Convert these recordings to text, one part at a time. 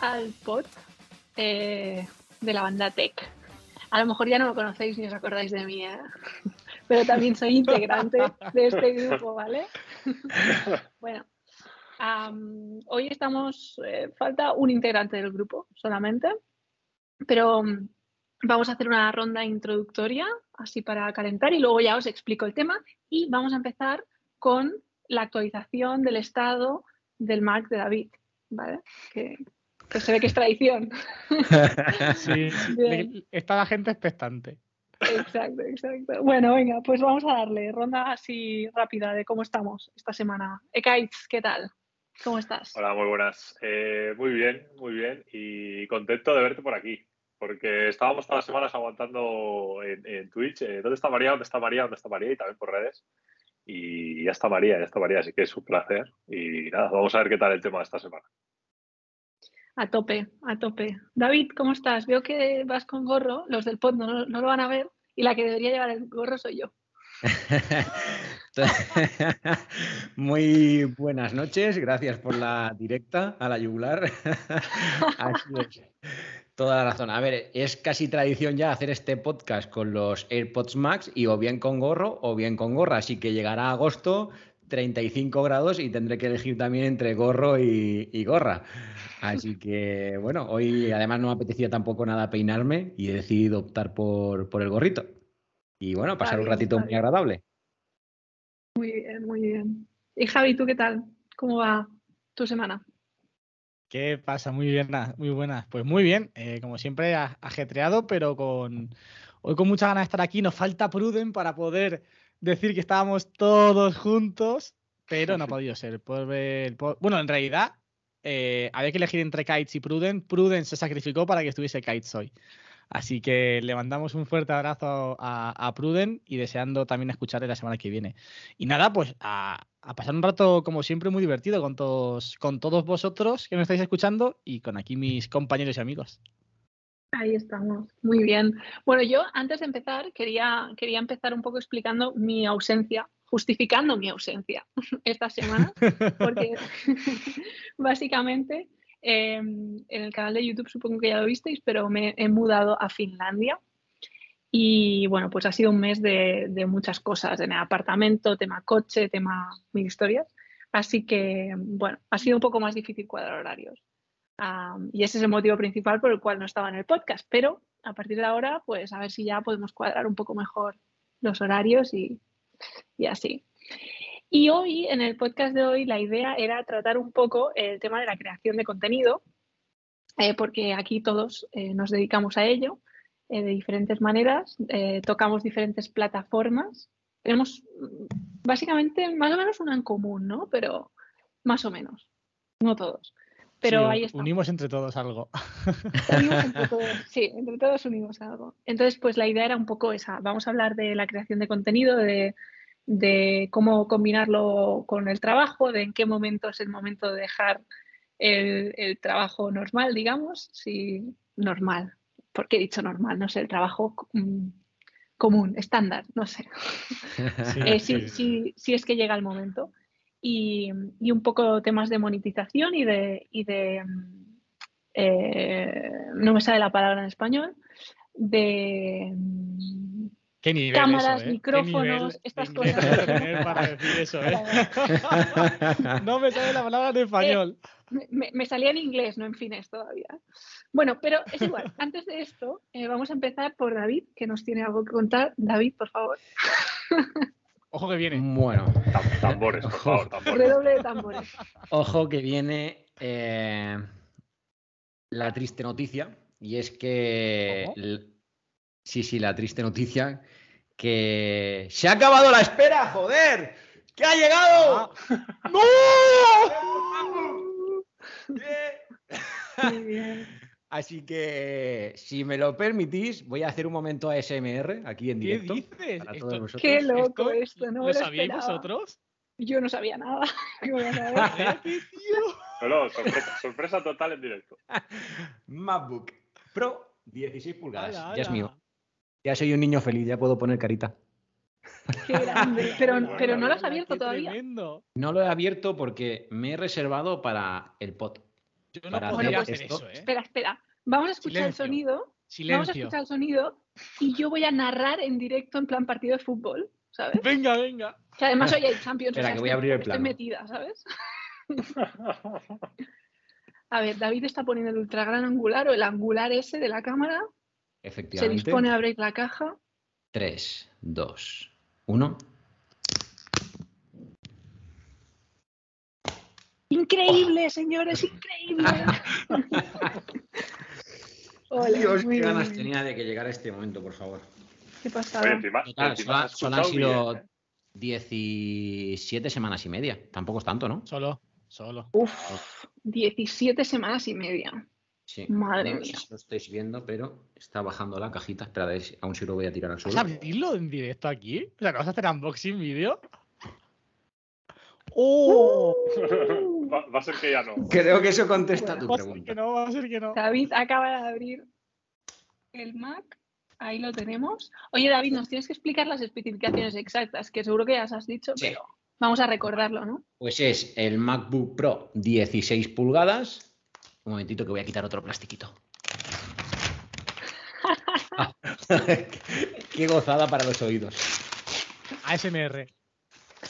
Al pod eh, de la banda Tech. A lo mejor ya no lo conocéis ni os acordáis de mí, ¿eh? pero también soy integrante de este grupo, ¿vale? bueno, hoy estamos, eh, falta un integrante del grupo solamente, pero mm, vamos a hacer una ronda introductoria, así para calentar, y luego ya os explico el tema y vamos a empezar con la actualización del estado del Mac de David, ¿vale? Que, que se ve que es tradición. Sí, Bien. le- está la gente expectante. Exacto, exacto. Bueno, venga, pues vamos a darle ronda así rápida de cómo estamos esta semana. Ekaitz, ¿qué tal? ¿Cómo estás? Hola, muy buenas. Eh, muy bien, muy bien. Y contento de verte por aquí. Porque estábamos todas las semanas aguantando en, en Twitch. eh, ¿Dónde está María? ¿Dónde está María? ¿Dónde está María? Y también por redes. Y ya está María, ya está María. Así que es un placer. Y nada, vamos a ver qué tal el tema de esta semana. A tope, a tope. David, ¿cómo estás? Veo que vas con gorro, los del pod no, no lo van a ver y la que debería llevar el gorro soy yo. Muy buenas noches, gracias por la directa a la yugular. Así es. Toda la razón. A ver, es casi tradición ya hacer este podcast con los AirPods Max y o bien con gorro o bien con gorra. Así que llegará agosto, 35 grados y tendré que elegir también entre gorro y, y gorra. Así que bueno, hoy además no me apetecía tampoco nada peinarme y he decidido optar por, por el gorrito. Y bueno, pasar un ratito muy agradable. Muy bien, muy bien. Y Javi, ¿tú qué tal? ¿Cómo va tu semana? ¿Qué pasa? Muy bien, muy buenas. Pues muy bien, eh, como siempre, ajetreado, pero con hoy con mucha ganas de estar aquí. Nos falta Pruden para poder decir que estábamos todos juntos, pero no ha podido ser. Por- Bueno, en realidad, eh, había que elegir entre Kites y Pruden. Pruden se sacrificó para que estuviese Kites hoy. Así que le mandamos un fuerte abrazo a, a Pruden y deseando también escucharle la semana que viene. Y nada, pues a, a pasar un rato, como siempre, muy divertido con todos, con todos vosotros que me estáis escuchando y con aquí mis compañeros y amigos. Ahí estamos, muy bien. Bueno, yo antes de empezar quería, quería empezar un poco explicando mi ausencia, justificando mi ausencia esta semana, porque básicamente eh, en el canal de YouTube supongo que ya lo visteis, pero me he mudado a Finlandia y bueno, pues ha sido un mes de, de muchas cosas, en el apartamento, tema coche, tema mil historias, así que bueno, ha sido un poco más difícil cuadrar horarios. Y ese es el motivo principal por el cual no estaba en el podcast. Pero a partir de ahora, pues a ver si ya podemos cuadrar un poco mejor los horarios y, y así. Y hoy, en el podcast de hoy, la idea era tratar un poco el tema de la creación de contenido, eh, porque aquí todos eh, nos dedicamos a ello eh, de diferentes maneras, tocamos diferentes plataformas. Tenemos mm, básicamente más o menos una en común, ¿no? Pero más o menos, no todos. Pero Sí, ahí unimos entre todos algo. Unimos entre todos, sí, entre todos unimos algo. Entonces, pues la idea era un poco esa. Vamos a hablar de la creación de contenido, de, de cómo combinarlo con el trabajo, de en qué momento es el momento de dejar el, el trabajo normal, digamos, si normal. ¿Por qué he dicho normal? No sé, el trabajo mm, común, estándar, no sé. Sí, Eh, si, sí. si- si es que llega el momento. Y, y un poco temas de monetización y de, y de eh, no me sale la palabra en español, de Qué nivel cámaras, eso, ¿eh? Micrófonos, estas cosas. para decir eso, ¿eh? No me sale la palabra en español. me, me- me salía en inglés, no en finés todavía. Bueno, pero es igual. Antes de esto, eh, vamos a empezar por David, que nos tiene algo que contar. David, por favor, Ojo que viene. Bueno, Tam- Tambores, por favor, tambores. redoble de tambores. Ojo que viene eh, la triste noticia y es que sí, sí, la triste noticia que se ha acabado la espera, joder, que ha llegado. ¡No! Bien. Muy bien. Así que si me lo permitís, voy a hacer un momento ASMR aquí en ¿Qué directo. dices? para todos vosotros. Qué loco esto, esto, no ¿Lo lo sabíais vosotros? Yo no sabía nada. ¿Qué voy a saber? Qué tío. No, no, sorpresa, sorpresa total en directo. MacBook Pro 16 pulgadas. Ala, Ya es mío. Ya soy un niño feliz, ya puedo poner carita. Qué grande. Pero, Bueno, pero no lo has abierto qué todavía. Tremendo. No lo he abierto porque me he reservado para el pod. Yo no Para podría hacer hacer esto- eso, ¿eh? Espera, espera. Vamos a escuchar Silencio. el sonido. Vamos a Silencio. escuchar el sonido y yo voy a narrar en directo en plan partido de fútbol, ¿sabes? Venga, venga. Que además hoy hay Champions. Espera, que voy a abrir el estoy plano. metida, ¿sabes? A ver, David está poniendo el ultra gran angular o el angular ese de la cámara. Se Efectivamente. dispone a abrir la caja. 3, 2, 1. Increíble, señores, increíble. Hola, Dios, qué bien. ganas tenía de que llegara este momento, por favor. Qué pasada. encima, Total, encima solo, solo han sido bien, ¿eh? 17 semanas y media. Tampoco es tanto, ¿no? Solo, solo. Uf, 17 semanas y media. Sí. Madre no sé mía. si lo estáis viendo, pero está bajando la cajita. Espera, a ver si- aún si lo voy a tirar al ¿Vas suelo. a abrirlo en directo aquí? O sea, ¿que vas a hacer unboxing vídeo? ¡Oh! va, va a ser que ya no. Creo que eso contesta tu Va a ser pregunta. que no, va a ser que no. David acaba de abrir el Mac. Ahí lo tenemos. Oye, David, nos tienes que explicar las especificaciones exactas, que seguro que ya las has dicho, Sí. pero vamos a recordarlo, ¿no? Pues es el MacBook Pro 16 pulgadas. Un momentito que voy a quitar otro plastiquito. Qué gozada para los oídos. ASMR.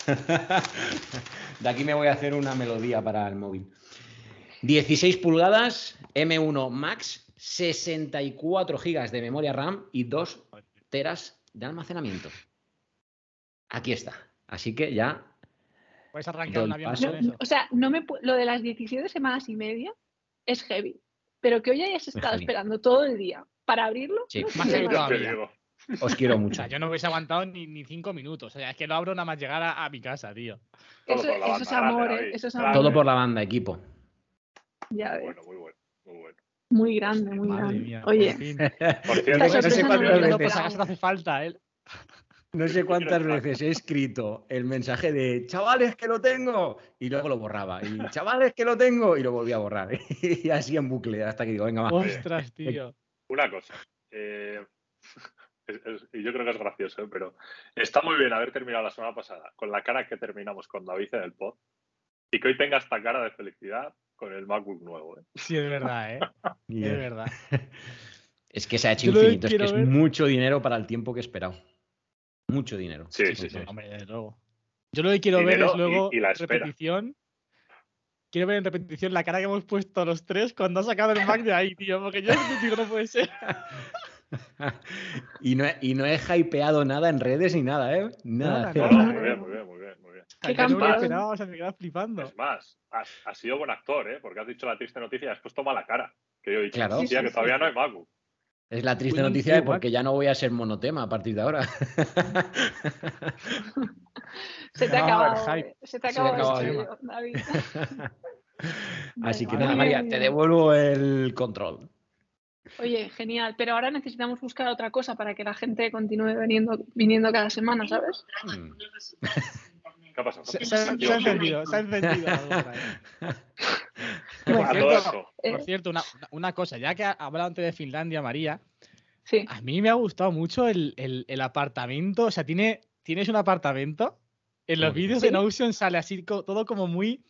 De aquí me voy a hacer una melodía para el móvil. 16 pulgadas, M1 Max, 64 GB de memoria RAM y 2 teras de almacenamiento. Aquí está. Así que ya Puedes arrancar un avión eso. O sea, no me lo de las 17 semanas y media es heavy, pero que hoy hayas estado esperando todo el día para abrirlo. Sí, no más heavy todavía. Os quiero O mucho. sea, yo no hubiese aguantado ni, ni cinco minutos. O sea, es que lo abro nada más llegar a, a mi casa, tío. Eso, eso banda, es grande, amor, ¿eh? Eso es amor. Todo por la banda, equipo. Ya ves. Bueno, muy bueno, muy bueno. Muy grande, muy Madre grande. mía. Oye, por fin. Por cierto, no sé no cuántas veces- te hace falta, ¿eh? No sé cuántas veces he escrito el mensaje de chavales que lo tengo y luego lo borraba. Y chavales que lo tengo y lo volví a borrar. Y así en bucle hasta que digo, venga, va. Ostras, tío. una cosa. eh, es- es- y yo creo que es gracioso, ¿eh? pero está muy bien haber terminado la semana pasada con la cara que terminamos con David en el pod y que hoy tenga esta cara de felicidad con el MacBook nuevo. ¿eh? Sí, es verdad, ¿eh? Es verdad. Es que se ha hecho Yo infinito, es que es mucho dinero para el tiempo que he esperado. Mucho dinero. Sí, sí, sí. Hombre, desde luego. Yo lo que quiero ver es luego y- y la repetición. Quiero ver en repetición la cara que hemos puesto los tres cuando ha sacado el Mac de ahí, tío. Porque yo digo, no puede ser. y, no he, y no he hypeado nada en redes ni nada, ¿eh? Nada. No, muy bien, muy bien, muy bien, muy bien. Qué no me flipando. Es más, has, has sido buen actor, ¿eh? porque has dicho la triste noticia y has puesto mala cara. Que yo he dicho, Claro. Sí, que sí, todavía sí. no hay MacBook. Es la triste Bueno, noticia porque ya no voy a ser monotema a partir de ahora. se te ha No, acabado. el Se te ha acabado el David. Así que nada, María, te devuelvo el control. Oye, genial. Pero ahora necesitamos buscar otra cosa para que la gente continúe viniendo, viniendo cada semana, ¿sabes? Mm. ¿Qué ha pasado? Se, ¿Qué se- ha se ha pasado? encendido, se ha encendido. algo por cierto, eso. por Eh, cierto, una, una cosa, ya que ha hablado antes de Finlandia, María, Sí. a mí me ha gustado mucho el, el- el apartamento. O sea, tiene, tienes un apartamento. En los Mm. vídeos Sí. en Ocean sale así todo como muy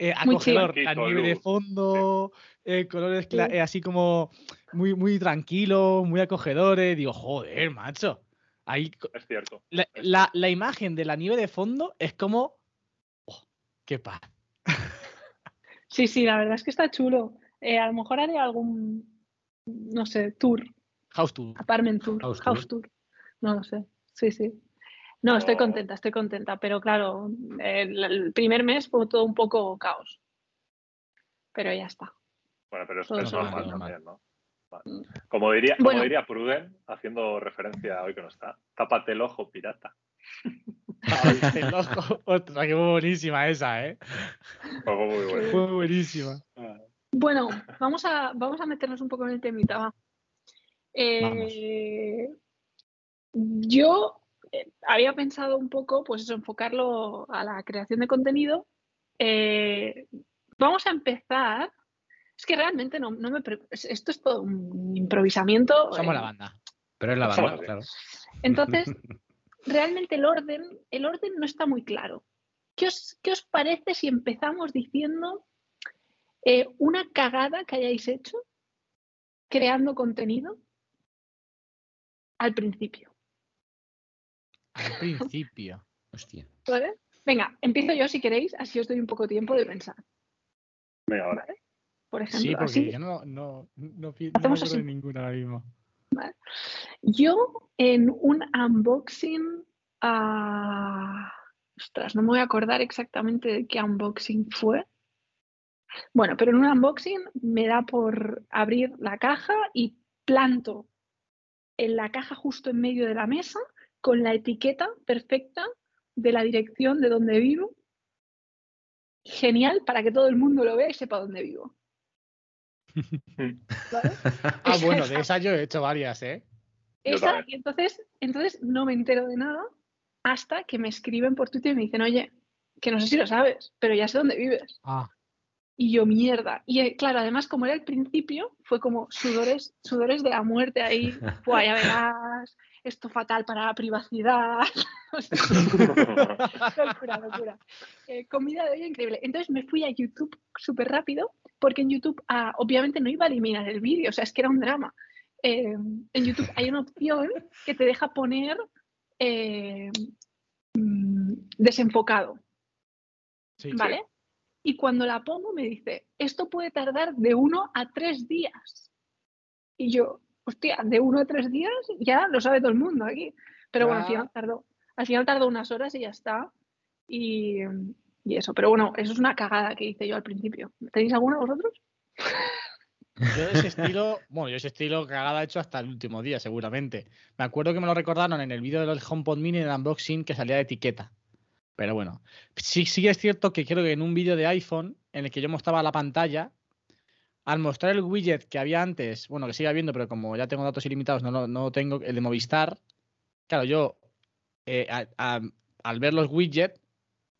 eh, acogedor. La Tranquilo, nieve de fondo, eh, colores Sí. eh, así como muy, muy tranquilos, muy acogedores. Digo, joder, macho. Ahí Es cierto. la, la- la imagen de la nieve de fondo es como. oh, ¡Qué paz! Sí, sí, la verdad es que está chulo. Eh, a lo mejor haré algún, no sé, tour, House tour. apartment tour, House house, tour. tour. No lo sé. Sí, sí. No, estoy contenta, estoy contenta, pero claro, el, el primer mes fue todo un poco caos. Pero ya está. Bueno, pero es, es normal también, ¿no? Vale. Como diría, como Bueno. diría Pruden, haciendo referencia hoy que no está, tápate el ojo, pirata. Ay, el ojo. Ostras, qué buenísima esa, ¿eh? Algo muy bueno. Fue buenísima. Bueno, vamos a, vamos a meternos un poco en el temita, va. Eh, yo había pensado un poco, pues eso, enfocarlo a la creación de contenido. Eh, vamos a empezar. Es que realmente no, no me. pre- Esto es todo un improvisamiento. Somos eh, la banda. Pero es la banda, claro. Entonces, realmente el orden, el orden no está muy claro. ¿Qué os, qué os parece si empezamos diciendo eh, una cagada que hayáis hecho creando contenido al principio. Al principio. Hostia. ¿Vale? Venga, empiezo yo si queréis, así os doy un poco de tiempo de pensar. Venga, ahora. Por ejemplo, Sí, porque así. yo no, no, no, Hacemos acuerdo de así. ninguna ahora mismo. Yo en un unboxing, ah, ostras, no me voy a acordar exactamente de qué unboxing fue. Bueno, pero en un unboxing me da por abrir la caja y planto en la caja justo en medio de la mesa con la etiqueta perfecta de la dirección de donde vivo. Genial para que todo el mundo lo vea y sepa dónde vivo. ¿Vale? Ah, bueno, Esa- de esas yo he hecho varias, ¿eh? Esa, y entonces, entonces no me entero de nada hasta que me escriben por Twitter y me dicen, oye, que no sé si lo sabes, pero ya sé dónde vives. Ah, Y yo, mierda. Y eh, claro, además, como era el principio, fue como sudores, sudores de la muerte ahí. Buah, ya verás, esto fatal para la privacidad. Locura, locura. Eh, comida de olla increíble. Entonces me fui a YouTube súper rápido, porque en YouTube, ah, obviamente, no iba a eliminar el vídeo, o sea, es que era un drama. Eh, en YouTube hay una opción que te deja poner eh, mm, desenfocado, sí. ¿vale? Y cuando la pongo me dice, esto puede tardar de uno a tres días. Y yo, hostia, de uno a tres días ya lo sabe todo el mundo aquí. Pero bueno, al final tardó, al final tardó unas horas y ya está. Y, y eso, pero bueno, eso es una cagada que hice yo al principio. ¿Tenéis alguna vosotros? Yo de ese estilo, bueno, yo ese estilo cagada he hecho hasta el último día, seguramente. Me acuerdo que me lo recordaron en el vídeo del HomePod Mini en el unboxing que salía de etiqueta. Pero bueno, sí, sí es cierto que creo que en un vídeo de iPhone en el que yo mostraba la pantalla, al mostrar el widget que había antes, bueno, que sigue habiendo, pero como ya tengo datos ilimitados, no lo no lo tengo, el de Movistar, claro, yo eh, a- a- al ver los widgets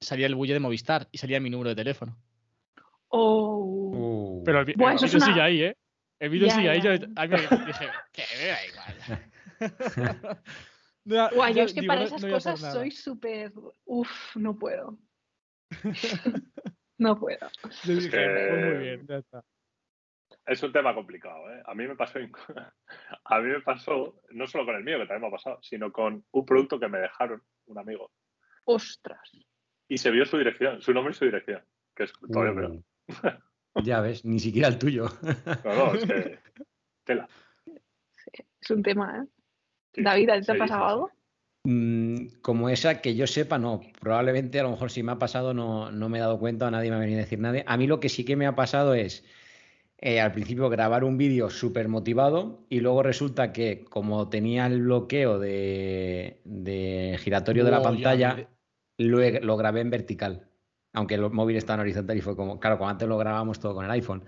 salía el widget de Movistar y salía mi número de teléfono. O Uh, Pero el, Buah, el vídeo una- sigue ahí, ¿eh? El vídeo Ya, sigue ahí. Yo, a mí me dije, que me da igual. No, Guau, yo yo es que digo, para no- esas no cosas soy súper. Uf, no puedo. no puedo. Yo Es dije, que- pues muy bien, ya está. Es un tema complicado, ¿eh? A mí me pasó, a mí me pasó, no solo con el mío, que también me ha pasado, sino con un producto que me dejaron, un amigo, Ostras. y se vio su dirección, su nombre y su dirección, que es todavía peor. uh, ya ves, ni siquiera el tuyo. No, no, es que, tela. Es un tema, ¿eh? Sí, David, ¿a ti ¿te ha pasado algo? Mm, Como esa que yo sepa, no. Probablemente a lo mejor si me ha pasado no, no me he dado cuenta, nadie me ha venido a decir nada. A mí lo que sí que me ha pasado es eh, al principio grabar un vídeo súper motivado y luego resulta que como tenía el bloqueo de, de giratorio de la pantalla, me- lo, he- lo grabé en vertical. Aunque el móvil está en horizontal y fue como, claro, como antes lo grabábamos todo con el iPhone.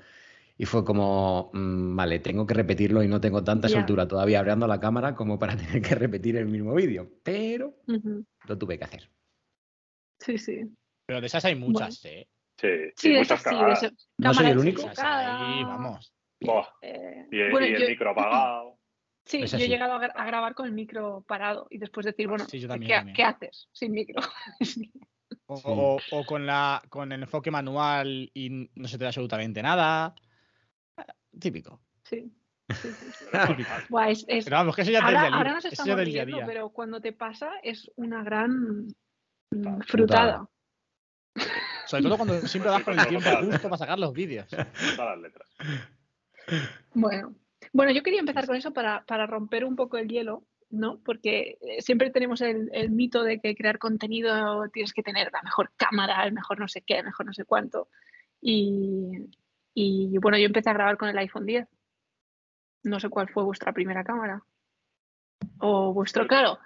Y fue como, mm, vale, tengo que repetirlo y no tengo tanta Ya. soltura todavía abriendo la cámara como para tener que repetir el mismo vídeo. Pero lo tuve que hacer. Sí, sí. Pero de esas hay muchas, ¿eh? Sí, Sí, de muchas esas sí, de ese- No soy el único. Ahí, vamos. Buah, eh, y, bueno, y el yo, micro apagado. sí, yo he llegado a, gra- a grabar con el micro parado y después decir, bueno, Sí, yo también, ¿qué, también. qué haces sin micro? O, Sí. o- o con, la, con el enfoque manual y no se te da absolutamente nada. Típico. sí. sí, sí, sí. típico. Buah, es- es- Pero vamos, que eso ya es ahora, del ahora nos eso ya estamos del día a riendo, día. pero cuando te pasa es una gran Frutada. frutada. Sobre todo cuando siempre vas con el tiempo justo para sacar los vídeos. Todas las letras. Bueno, bueno, yo quería empezar con eso para, para romper un poco el hielo, ¿no? Porque eh, siempre tenemos el, el mito de que crear contenido tienes que tener la mejor cámara, el mejor no sé qué, el mejor no sé cuánto. Y, y bueno, yo empecé a grabar con el iPhone 10. No sé cuál fue vuestra primera cámara. O vuestro, claro.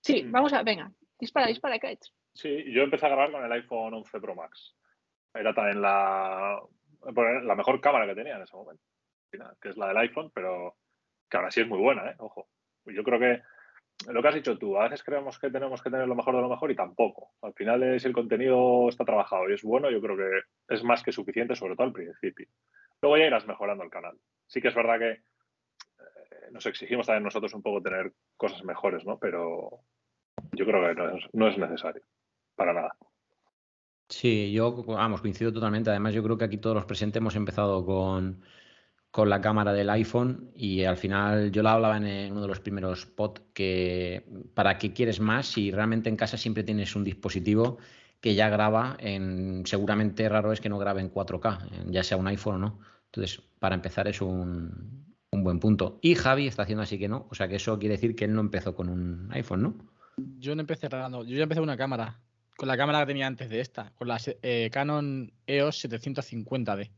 Sí, Mm. vamos a, venga, dispara, dispara, Kites. Sí, yo empecé a grabar con el iPhone 11 Pro Max. Era también la, la mejor cámara que tenía en ese momento, que es la del iPhone, pero que ahora sí es muy buena, ¿eh? Ojo. Yo creo que lo que has dicho tú, a veces creemos que tenemos que tener lo mejor de lo mejor y tampoco. Al final, si el contenido está trabajado y es bueno, yo creo que es más que suficiente, sobre todo al principio. Luego ya irás mejorando el canal. Sí que es verdad que eh, nos exigimos también nosotros un poco tener cosas mejores, ¿no? Pero yo creo que no es, no es necesario. Para nada. Sí, yo, vamos, coincido totalmente. Además, yo creo que aquí todos los presentes hemos empezado con, con la cámara del iPhone y al final yo la hablaba en uno de los primeros pod que para qué quieres más si realmente en casa siempre tienes un dispositivo que ya graba en seguramente raro es que no grabe en 4K, ya sea un iPhone o no. Entonces, para empezar es un, un buen punto. Y Javi está haciendo así que no, o sea que eso quiere decir que él no empezó con un iPhone, ¿no? Yo no empecé grabando, yo ya empecé con una cámara con la cámara que tenía antes de esta, con la eh, Canon EOS 750D.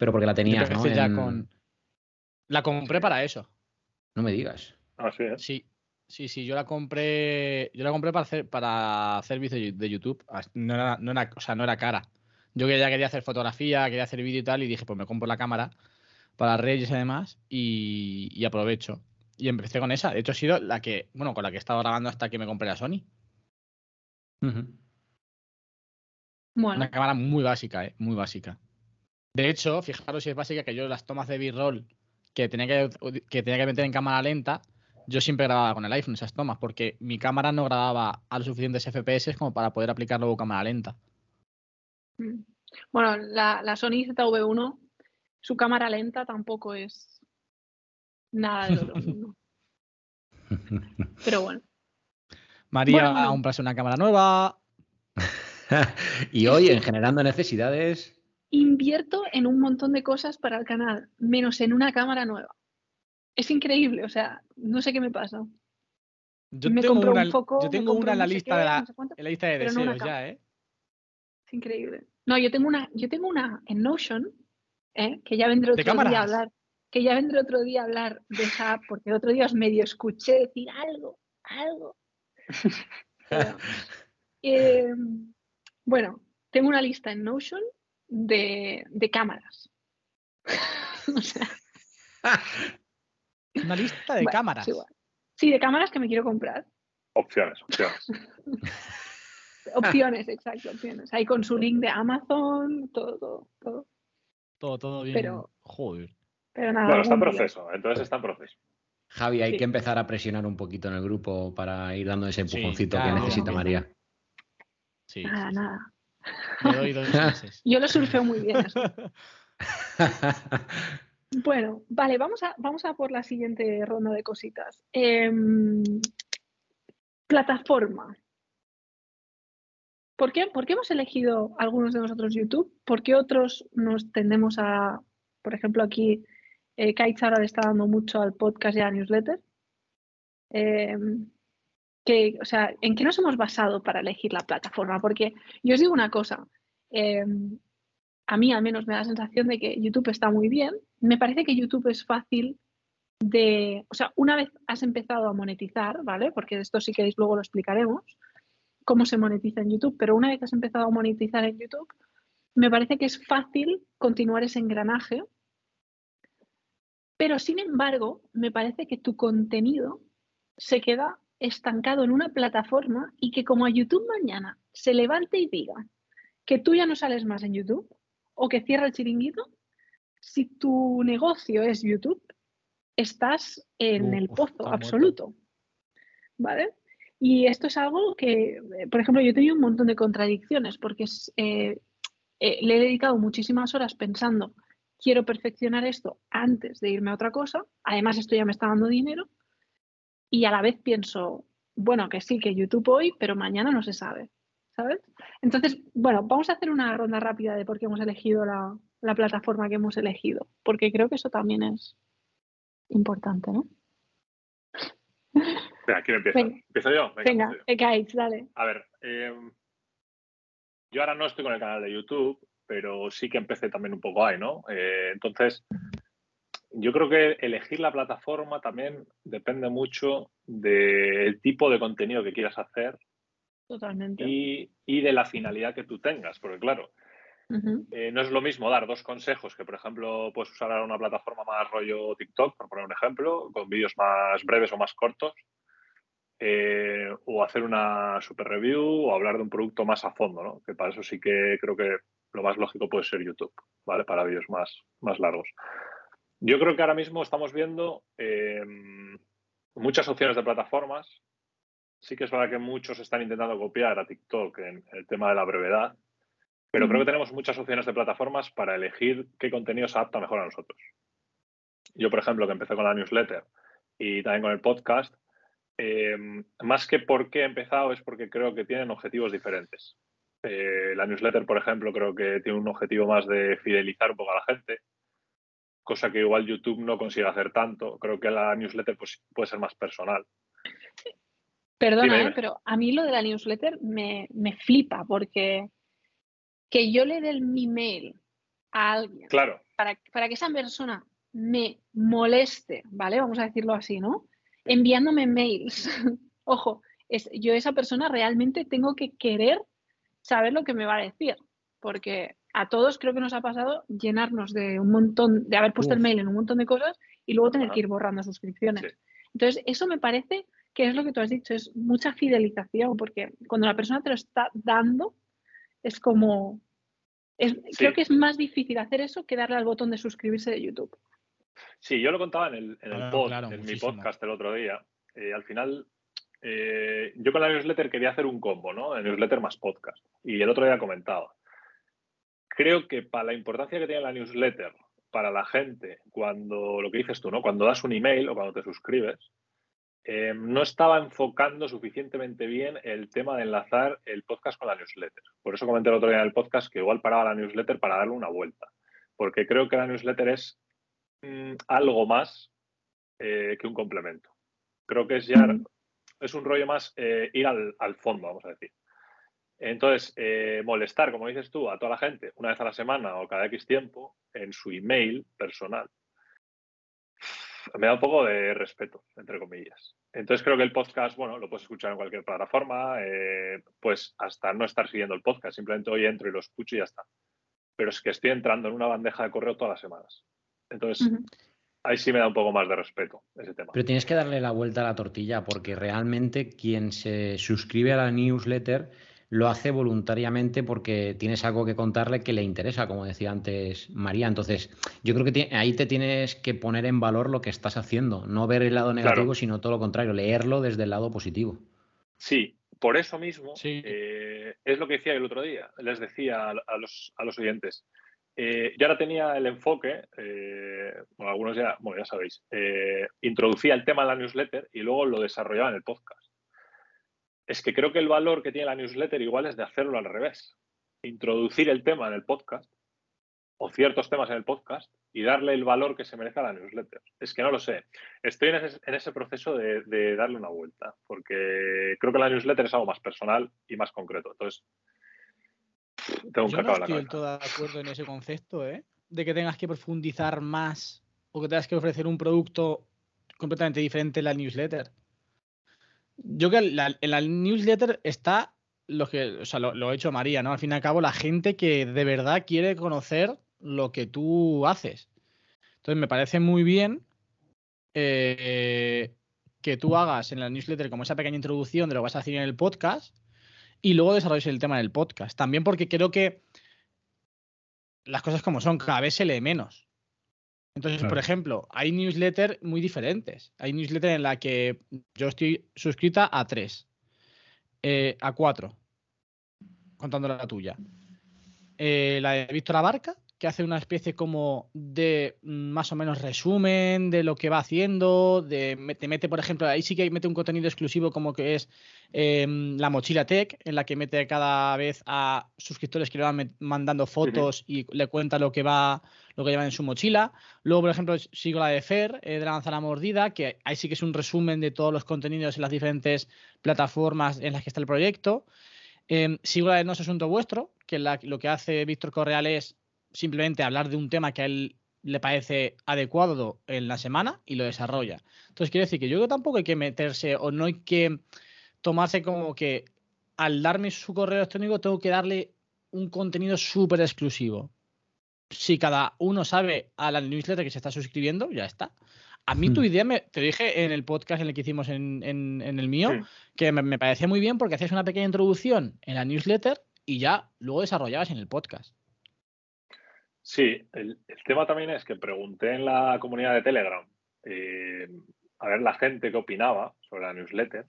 Pero porque la tenías, ¿no? Ya con... La compré para eso. No me digas. Ah, sí, ¿eh? Sí, sí, sí, yo la compré, yo la compré para hacer, para hacer vídeos de YouTube. No era, no era, o sea, no era cara. Yo ya quería hacer fotografía, quería hacer vídeo y tal, y dije, pues me compro la cámara para redes y demás, y, aprovecho. Y empecé con esa. De hecho, ha sido la que, bueno, con la que he estado grabando hasta que me compré la Sony. Una cámara muy básica, ¿eh? Muy básica. De hecho, fijaros si es básica que yo las tomas de B-roll que tenía que, que tenía que meter en cámara lenta, yo siempre grababa con el iPhone esas tomas, porque mi cámara no grababa a los suficientes FPS como para poder aplicar luego cámara lenta. Mm. Bueno, la, la Sony ZV1, su cámara lenta tampoco es nada de lo mismo. Pero bueno. María comprarse una cámara nueva. y hoy, en Generando Necesidades. Invierto en un montón de cosas para el canal, menos en una cámara nueva. Es increíble, o sea, no sé qué me pasa. Yo tengo una, yo tengo una en la lista de la, la lista de deseos ya, ¿eh? Es increíble. No, yo tengo una, yo tengo una en Notion, ¿eh? que ya vendré otro día a hablar, que ya vendré otro día a hablar de esa, porque el otro día os medio escuché decir algo, algo. Em, bueno, tengo una lista en Notion de, cámaras. Una lista de cámaras. Sí, de cámaras que me quiero comprar. Opciones, opciones. opciones, exacto, opciones. Ahí con su link de Amazon, todo, todo, todo. Todo, todo bien. Pero, Joder. Pero nada, bueno, está en proceso, entonces está en proceso. Javi, hay que empezar a presionar un poquito en el grupo para ir dando ese empujoncito que necesita María. Sí. Nada, nada. Doy dos meses. Yo lo surfeo muy bien. bueno, vale, vamos a, vamos a por la siguiente ronda de cositas. Em, plataforma. ¿Por qué? ¿Por qué hemos elegido algunos de nosotros YouTube? ¿Por qué otros nos tendemos a, por ejemplo, aquí eh, ahora le está dando mucho al podcast y a la newsletter? Eh, que, o sea, ¿en qué nos hemos basado para elegir la plataforma? Porque yo os digo una cosa, em, a mí al menos me da la sensación de que YouTube está muy bien. Me parece que YouTube es fácil de, o sea, una vez has empezado a monetizar, ¿vale? Porque esto si queréis luego lo explicaremos, cómo se monetiza en YouTube, pero una vez has empezado a monetizar en YouTube, me parece que es fácil continuar ese engranaje. Pero sin embargo, me parece que tu contenido se queda estancado en una plataforma y que como a YouTube mañana se levante y diga que tú ya no sales más en YouTube o que cierra el chiringuito, si tu negocio es YouTube, estás en el pozo absoluto. ¿Vale? Y esto es algo que, eh, por ejemplo, yo he tenido un montón de contradicciones porque eh, eh, le he dedicado muchísimas horas pensando, quiero perfeccionar esto antes de irme a otra cosa, además esto ya me está dando dinero, y a la vez pienso, bueno, que sí, que YouTube hoy, pero mañana no se sabe, ¿sabes? Entonces, bueno, vamos a hacer una ronda rápida de por qué hemos elegido la, plataforma que hemos elegido, porque creo que eso también es importante, ¿no? Venga, ¿quién empieza? ¿Empiezo yo? Venga, Venga dale. A ver, em, yo ahora no estoy con el canal de YouTube, pero sí que empecé también un poco ahí, ¿no? Eh, entonces, yo creo que elegir la plataforma también depende mucho del tipo de contenido que quieras hacer. Totalmente. Y, de la finalidad que tú tengas, porque claro, eh, no es lo mismo dar dos consejos que, por ejemplo, puedes usar una plataforma más rollo TikTok, por poner un ejemplo, con vídeos más breves o más cortos, eh, o hacer una super review o hablar de un producto más a fondo, ¿no? Que para eso sí que creo que lo más lógico puede ser YouTube, ¿vale? Para vídeos más, más largos. Yo creo que ahora mismo estamos viendo eh, muchas opciones de plataformas. Sí que es verdad que muchos están intentando copiar a TikTok en el tema de la brevedad. Pero creo que tenemos muchas opciones de plataformas para elegir qué contenido se adapta mejor a nosotros. Yo, por ejemplo, que empecé con la newsletter y también con el podcast, em, más que por qué he empezado es porque creo que tienen objetivos diferentes. Eh, la newsletter, por ejemplo, creo que tiene un objetivo más de fidelizar un poco a la gente, cosa que igual YouTube no consigue hacer tanto. Creo que la newsletter pues, puede ser más personal. Perdona, ¿eh? pero a mí lo de la newsletter me, me flipa porque que yo le dé mi mail a alguien claro. para, para, que esa persona me moleste, ¿vale? Vamos a decirlo así, ¿no? Enviándome mails. Ojo, es, yo esa persona realmente tengo que querer saber lo que me va a decir, porque a todos creo que nos ha pasado llenarnos de un montón, de haber puesto el mail en un montón de cosas y luego tener que ir borrando suscripciones. Entonces, eso me parece que es lo que tú has dicho, es mucha fidelización, porque cuando la persona te lo está dando, es como... Creo que es más difícil hacer eso que darle al botón de suscribirse de YouTube. Sí, yo lo contaba en el, en, en mi podcast el otro día. Eh, al final, eh, yo con la newsletter quería hacer un combo, ¿no? De newsletter más podcast. Y el otro día comentaba. Creo que para la importancia que tiene la newsletter para la gente, cuando lo que dices tú, ¿no? Cuando das un email o cuando te suscribes, eh, no estaba enfocando suficientemente bien el tema de enlazar el podcast con la newsletter. Por eso comenté el otro día en el podcast que igual paraba la newsletter para darle una vuelta. Porque creo que la newsletter es mm, algo más eh, que un complemento. Creo que es ya es un rollo más eh, ir al, al, fondo, vamos a decir. Entonces, molestar, como dices tú, a toda la gente una vez a la semana o cada X tiempo en su email personal me da un poco de respeto, entre comillas. Entonces creo que el podcast, bueno, lo puedes escuchar en cualquier plataforma, eh, pues hasta no estar siguiendo el podcast, simplemente hoy entro y lo escucho y ya está. Pero es que estoy entrando en una bandeja de correo todas las semanas. Entonces, ahí sí me da un poco más de respeto ese tema. Pero tienes que darle la vuelta a la tortilla porque realmente quien se suscribe a la newsletter lo hace voluntariamente porque tienes algo que contarle que le interesa, como decía antes María. Entonces, yo creo que ahí te tienes que poner en valor lo que estás haciendo, no ver el lado negativo, sino todo lo contrario, leerlo desde el lado positivo. Sí, por eso mismo eh, es lo que decía el otro día. Les decía a, los, a los, oyentes. Eh, yo ahora tenía el enfoque, eh, bueno, algunos ya, bueno, ya sabéis, introducía el tema en la newsletter y luego lo desarrollaba en el podcast es que creo que el valor que tiene la newsletter igual es de hacerlo al revés. Introducir el tema en el podcast o ciertos temas en el podcast y darle el valor que se merece a la newsletter. Es que no lo sé. Estoy en ese, proceso de, darle una vuelta, porque creo que la newsletter es algo más personal y más concreto. Entonces, tengo un Yo no estoy del todo de acuerdo en ese concepto, ¿eh? De que tengas que profundizar más o que tengas que ofrecer un producto completamente diferente en la newsletter yo que en la newsletter está lo que, o sea, lo, ha hecho María, ¿no? Al fin y al cabo, la gente que de verdad quiere conocer lo que tú haces. Entonces, me parece muy bien eh, que tú hagas en la newsletter como esa pequeña introducción de lo que vas a decir en el podcast y luego desarrolles el tema del podcast. También porque creo que las cosas como son, cada vez se lee menos. Entonces, por ejemplo, hay newsletters muy diferentes. Hay newsletters en la que yo estoy suscrita a tres, eh, a cuatro, contando la tuya. Eh, la de Víctor Abarca, que hace una especie como de mm, más o menos resumen de lo que va haciendo, de, te mete, por ejemplo, ahí sí que mete un contenido exclusivo como que es em, la mochila tech, en la que mete cada vez a suscriptores que le van mandando fotos y le cuenta lo que va, lo que lleva en su mochila. Luego, por ejemplo, sigo la de Fer, eh, de la manzana mordida, que ahí sí que es un resumen de todos los contenidos en las diferentes plataformas en las que está el proyecto. Em, sigo la de No es asunto vuestro, que lo que hace Víctor Correal es simplemente hablar de un tema que a él le parece adecuado en la semana y lo desarrolla. Entonces, quiero decir que yo creo que tampoco hay que meterse o no hay que tomarse como que al darme su correo electrónico tengo que darle un contenido súper exclusivo. Si cada uno sabe a la newsletter que se está suscribiendo, ya está. A mí tu hmm. idea, me, te dije en el podcast en el que hicimos en, el mío, que me, me, parecía muy bien porque hacías una pequeña introducción en la newsletter y ya luego desarrollabas en el podcast. Sí, el, tema también es que pregunté en la comunidad de Telegram eh, a ver la gente qué opinaba sobre la newsletter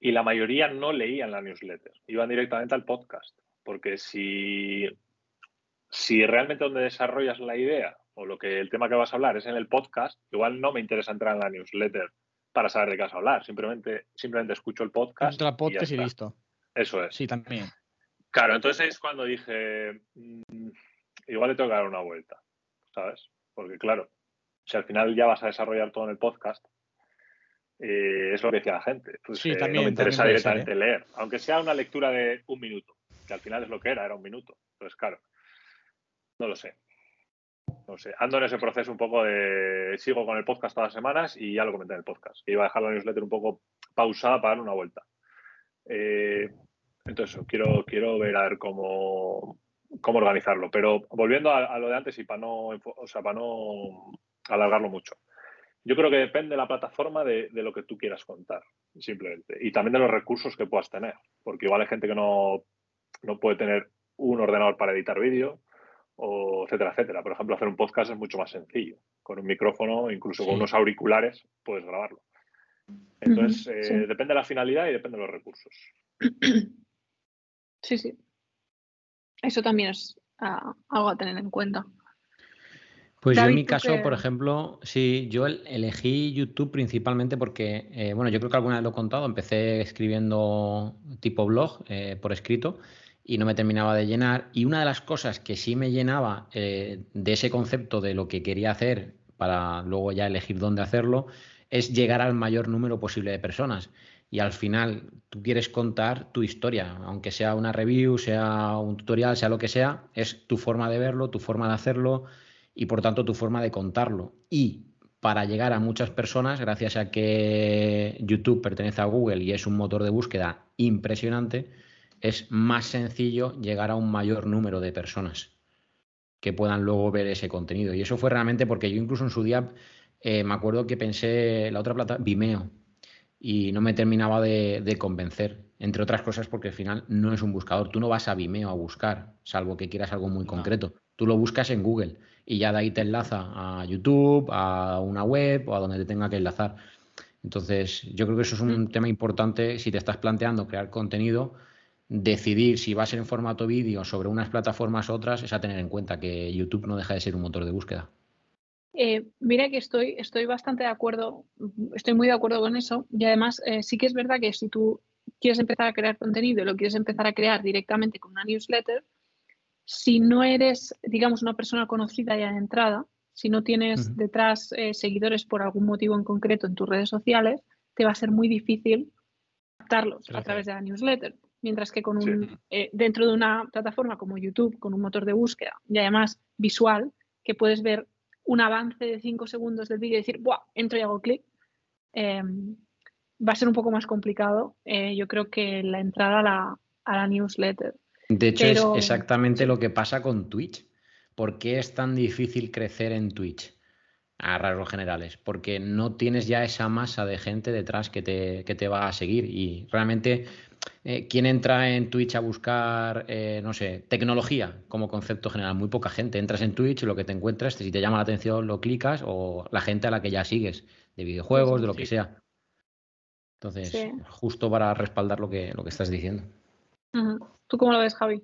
y la mayoría no leían la newsletter, iban directamente al podcast. porque si, si realmente donde desarrollas la idea o lo que el tema que vas a hablar es en el podcast, igual no me interesa entrar en la newsletter para saber de qué vas a hablar. Simplemente, simplemente escucho el podcast. el podcast y, listo. Eso es. Sí, también. Claro, entonces es cuando dije, mm, igual le tengo que dar una vuelta, ¿sabes? Porque claro, si al final ya vas a desarrollar todo en el podcast, eh, es lo que decía la gente. Pues, sí, también, no me interesa ¿eh? directamente leer, aunque sea una lectura de un minuto, que al final es lo que era, era un minuto. Entonces, claro, no lo sé. No sé, ando en ese proceso un poco de. Sigo con el podcast todas las semanas y ya lo comenté en el podcast. iba a dejar la newsletter un poco pausada para dar una vuelta. Eh, entonces, quiero, quiero ver a ver cómo, cómo organizarlo. Pero volviendo a, lo de antes y para no, o sea, para no alargarlo mucho. Yo creo que depende de la plataforma de, lo que tú quieras contar, simplemente. Y también de los recursos que puedas tener. Porque igual hay gente que no, no puede tener un ordenador para editar vídeo, o etcétera, etcétera. Por ejemplo, hacer un podcast es mucho más sencillo. Con un micrófono, incluso con unos auriculares, puedes grabarlo. Entonces, eh, depende de la finalidad y depende de los recursos. Sí, sí. Eso también es ah, algo a tener en cuenta. Pues yo en mi caso, por ejemplo, sí, yo elegí YouTube principalmente porque, eh, bueno, yo creo que alguna vez lo he contado, empecé escribiendo tipo blog eh, por escrito y no me terminaba de llenar. Y una de las cosas que sí me llenaba eh, de ese concepto de lo que quería hacer para luego ya elegir dónde hacerlo, es llegar al mayor número posible de personas. Y al final tú quieres contar tu historia, aunque sea una review, sea un tutorial, sea lo que sea, es tu forma de verlo, tu forma de hacerlo y por tanto tu forma de contarlo. Y para llegar a muchas personas, gracias a que YouTube pertenece a Google y es un motor de búsqueda impresionante, es más sencillo llegar a un mayor número de personas que puedan luego ver ese contenido. Y eso fue realmente porque yo incluso en su día eh, me acuerdo que pensé la otra plata, Vimeo, y no me terminaba de, convencer, entre otras cosas porque al final no es un buscador. Tú no vas a Vimeo a buscar, salvo que quieras algo muy concreto. Tú lo buscas en Google y ya de ahí te enlaza a YouTube, a una web o a donde te tenga que enlazar. Entonces, yo creo que eso es un mm. tema importante si te estás planteando crear contenido decidir si va a ser en formato vídeo sobre unas plataformas u otras es a tener en cuenta que YouTube no deja de ser un motor de búsqueda. Eh, mira que estoy, estoy bastante de acuerdo, estoy muy de acuerdo con eso. Y además eh, sí que es verdad que si tú quieres empezar a crear contenido y lo quieres empezar a crear directamente con una newsletter, si no eres, digamos, una persona conocida ya de entrada, si no tienes detrás eh, seguidores por algún motivo en concreto en tus redes sociales, te va a ser muy difícil captarlos a través de la newsletter. Mientras que con un, eh, dentro de una plataforma como YouTube, con un motor de búsqueda y además visual, que puedes ver un avance de cinco segundos del vídeo y decir, ¡buah! Entro y hago clic. Em, va a ser un poco más complicado, eh, yo creo que la entrada a la, newsletter. De hecho, es exactamente lo que pasa con Twitch. ¿Por qué es tan difícil crecer en Twitch? A rasgos generales, porque no tienes ya esa masa de gente detrás que te, que te va a seguir. Y realmente eh, ¿quién entra en Twitch a buscar, eh, no sé, tecnología como concepto general? Muy poca gente. Entras en Twitch y lo que te encuentras, si te llama la atención, lo clicas o la gente a la que ya sigues, de videojuegos, de lo que sea. Entonces, justo para respaldar lo que, lo que estás diciendo. ¿Tú cómo lo ves, Javi?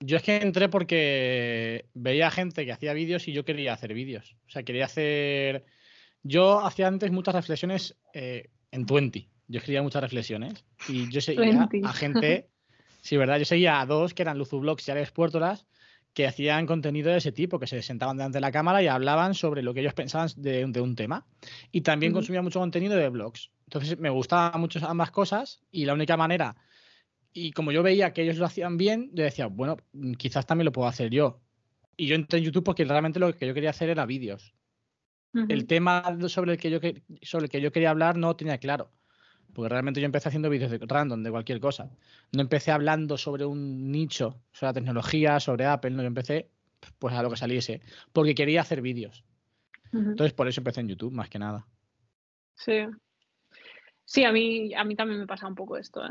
Yo es que entré porque veía gente que hacía vídeos y yo quería hacer vídeos. O sea, quería hacer. Yo hacía antes muchas reflexiones eh, en Twenty yo escribía muchas reflexiones y yo seguía a gente, sí, ¿verdad? Yo seguía a dos que eran Luzublogs y Alex Puertolas que hacían contenido de ese tipo, que se sentaban delante de la cámara y hablaban sobre lo que ellos pensaban de, un tema. Y también consumía mucho contenido de blogs. Entonces me gustaban mucho ambas cosas y la única manera, y como yo veía que ellos lo hacían bien, yo decía, bueno, quizás también lo puedo hacer yo. Y yo entré en YouTube porque realmente lo que yo quería hacer era vídeos. El tema sobre el, que yo, sobre el que yo quería hablar no tenía claro. Porque realmente yo empecé haciendo vídeos de random, de cualquier cosa. No empecé hablando sobre un nicho, sobre la tecnología, sobre Apple, no, yo empecé pues a lo que saliese, porque quería hacer vídeos. Entonces por eso empecé en YouTube, más que nada. Sí. Sí, a mí, a mí también me pasa un poco esto, ¿eh?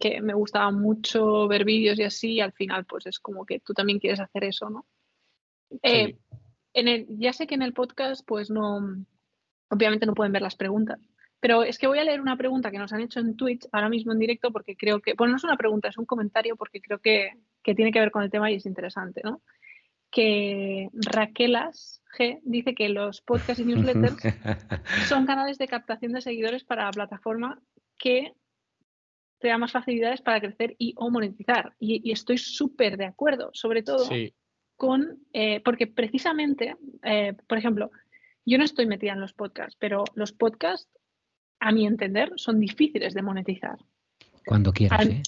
que me gustaba mucho ver vídeos y así, y al final pues es como que tú también quieres hacer eso, ¿no? Eh, en el, ya sé que en el podcast pues no, obviamente no pueden ver las preguntas, Pero es que voy a leer una pregunta que nos han hecho en Twitch ahora mismo en directo porque creo que, bueno, no es una pregunta, es un comentario porque creo que, que tiene que ver con el tema y es interesante, ¿no? Que Raquelas G dice que los podcasts y newsletters son canales de captación de seguidores para la plataforma que te da más facilidades para crecer y o monetizar. Y, estoy súper de acuerdo, sobre todo con, eh, porque precisamente, eh, por ejemplo, yo no estoy metida en los podcasts, pero los podcasts, a mi entender, son difíciles de monetizar. Cuando quieras, al, ¿eh?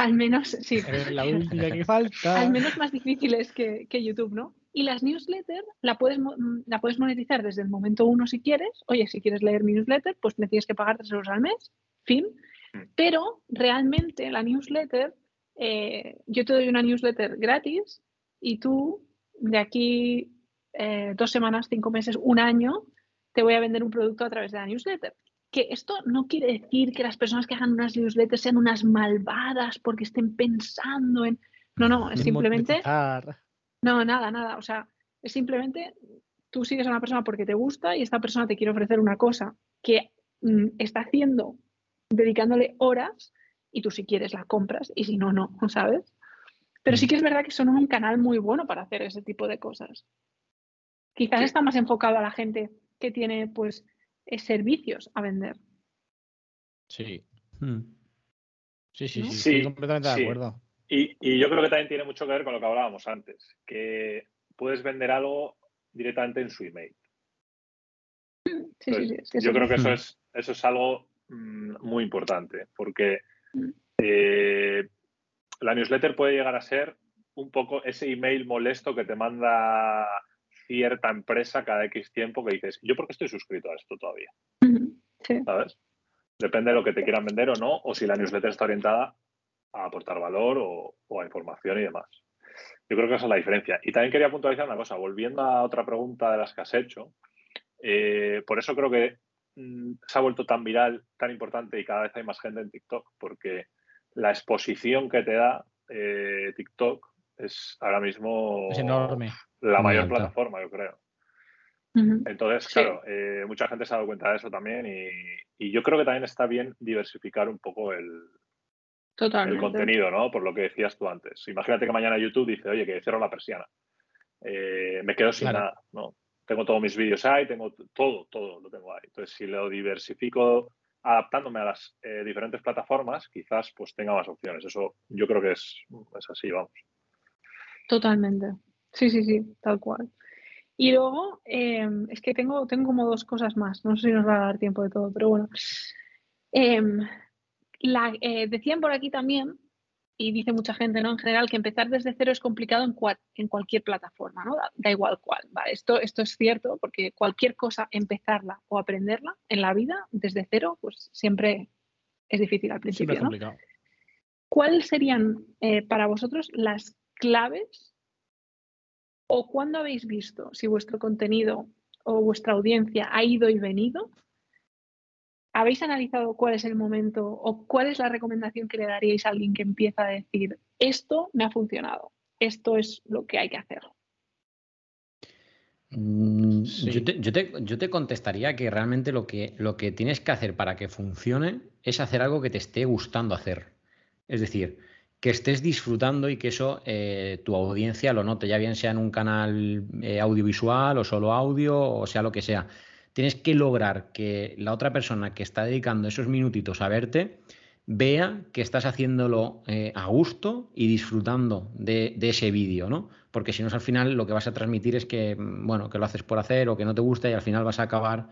Al menos, sí. la última que falta. Al menos más difíciles que, que YouTube, ¿no? Y las newsletters la puedes, la puedes monetizar desde el momento uno si quieres. Oye, si quieres leer mi newsletter, pues me tienes que pagar 3 euros al mes. Fin. Mm. Pero realmente la newsletter, eh, yo te doy una newsletter gratis y tú de aquí eh, dos semanas, cinco meses, un año, te voy a vender un producto a través de la newsletter. Que esto no quiere decir que las personas que hagan unas newsletters sean unas malvadas porque estén pensando en... No, no, es simplemente... No, nada, nada. O sea, es simplemente tú sigues a una persona porque te gusta y esta persona te quiere ofrecer una cosa que mm, está haciendo dedicándole horas y tú si quieres la compras y si no, no, ¿sabes? Pero sí mm. que es verdad que son un canal muy bueno para hacer ese tipo de cosas. Quizás está más enfocado a la gente que tiene pues servicios a vender. Sí. Hmm. Sí, sí, sí, sí, completamente de acuerdo. Y, y, yo creo que también tiene mucho que ver con lo que hablábamos antes, que puedes vender algo directamente en su email. Sí, sí, sí, yo creo que eso es, eso es algo Mm, muy importante, porque eh, la newsletter puede llegar a ser un poco ese email molesto que te manda cierta empresa cada X tiempo que dices, ¿yo por qué estoy suscrito a esto todavía? ¿Sabes? Depende de lo que te quieran vender o no, o si la newsletter está orientada a aportar valor o, a información y demás. Yo creo que esa es la diferencia. Y también quería puntualizar una cosa, volviendo a otra pregunta de las que has hecho. Eh, por eso creo que Mm, se ha vuelto tan viral, tan importante y cada vez hay más gente en TikTok, porque la exposición que te da eh, TikTok es ahora mismo enorme. la mayor plataforma, yo creo. Entonces, claro, eh, mucha gente se ha dado cuenta de eso también y, yo creo que también está bien diversificar un poco el, el contenido, ¿no? Por lo que decías tú antes. Imagínate que mañana YouTube dice, oye, que cierro la persiana. Eh, me quedo sin nada, ¿no? tengo todos mis vídeos ahí, tengo todo, todo lo tengo ahí. Entonces, si lo diversifico adaptándome a las eh, diferentes plataformas, quizás pues tenga más opciones. Eso yo creo que es, así, vamos. Totalmente. Sí, sí, sí, tal cual. Y luego, em, es que tengo, tengo como dos cosas más. No sé si nos va a dar tiempo de todo, pero bueno. Em, la, eh, decían por aquí también y dice mucha gente, ¿no? En general, que empezar desde cero es complicado en, en cualquier plataforma, ¿no? Da, igual cuál. Esto, esto es cierto porque cualquier cosa, empezarla o aprenderla en la vida desde cero, pues siempre es difícil al principio, ¿no? ¿Cuáles serían eh, para vosotros las claves o cuándo habéis visto si vuestro contenido o vuestra audiencia ha ido y venido ¿Habéis analizado cuál es el momento o cuál es la recomendación que le daríais a alguien que empieza a decir, esto me ha funcionado, esto es lo que hay que hacer? Mm, yo, te, contestaría que realmente lo que, lo que tienes que hacer para que funcione es hacer algo que te esté gustando hacer. Es decir, que estés disfrutando y que eso eh, tu audiencia lo note, ya bien sea en un canal eh, audiovisual o solo audio o sea lo que sea tienes que lograr que la otra persona que está dedicando esos minutitos a verte vea que estás haciéndolo eh, a gusto y disfrutando de, ese vídeo, ¿no? Porque si no, al final lo que vas a transmitir es que, mm, bueno, que lo haces por hacer o que no te gusta y al final vas a acabar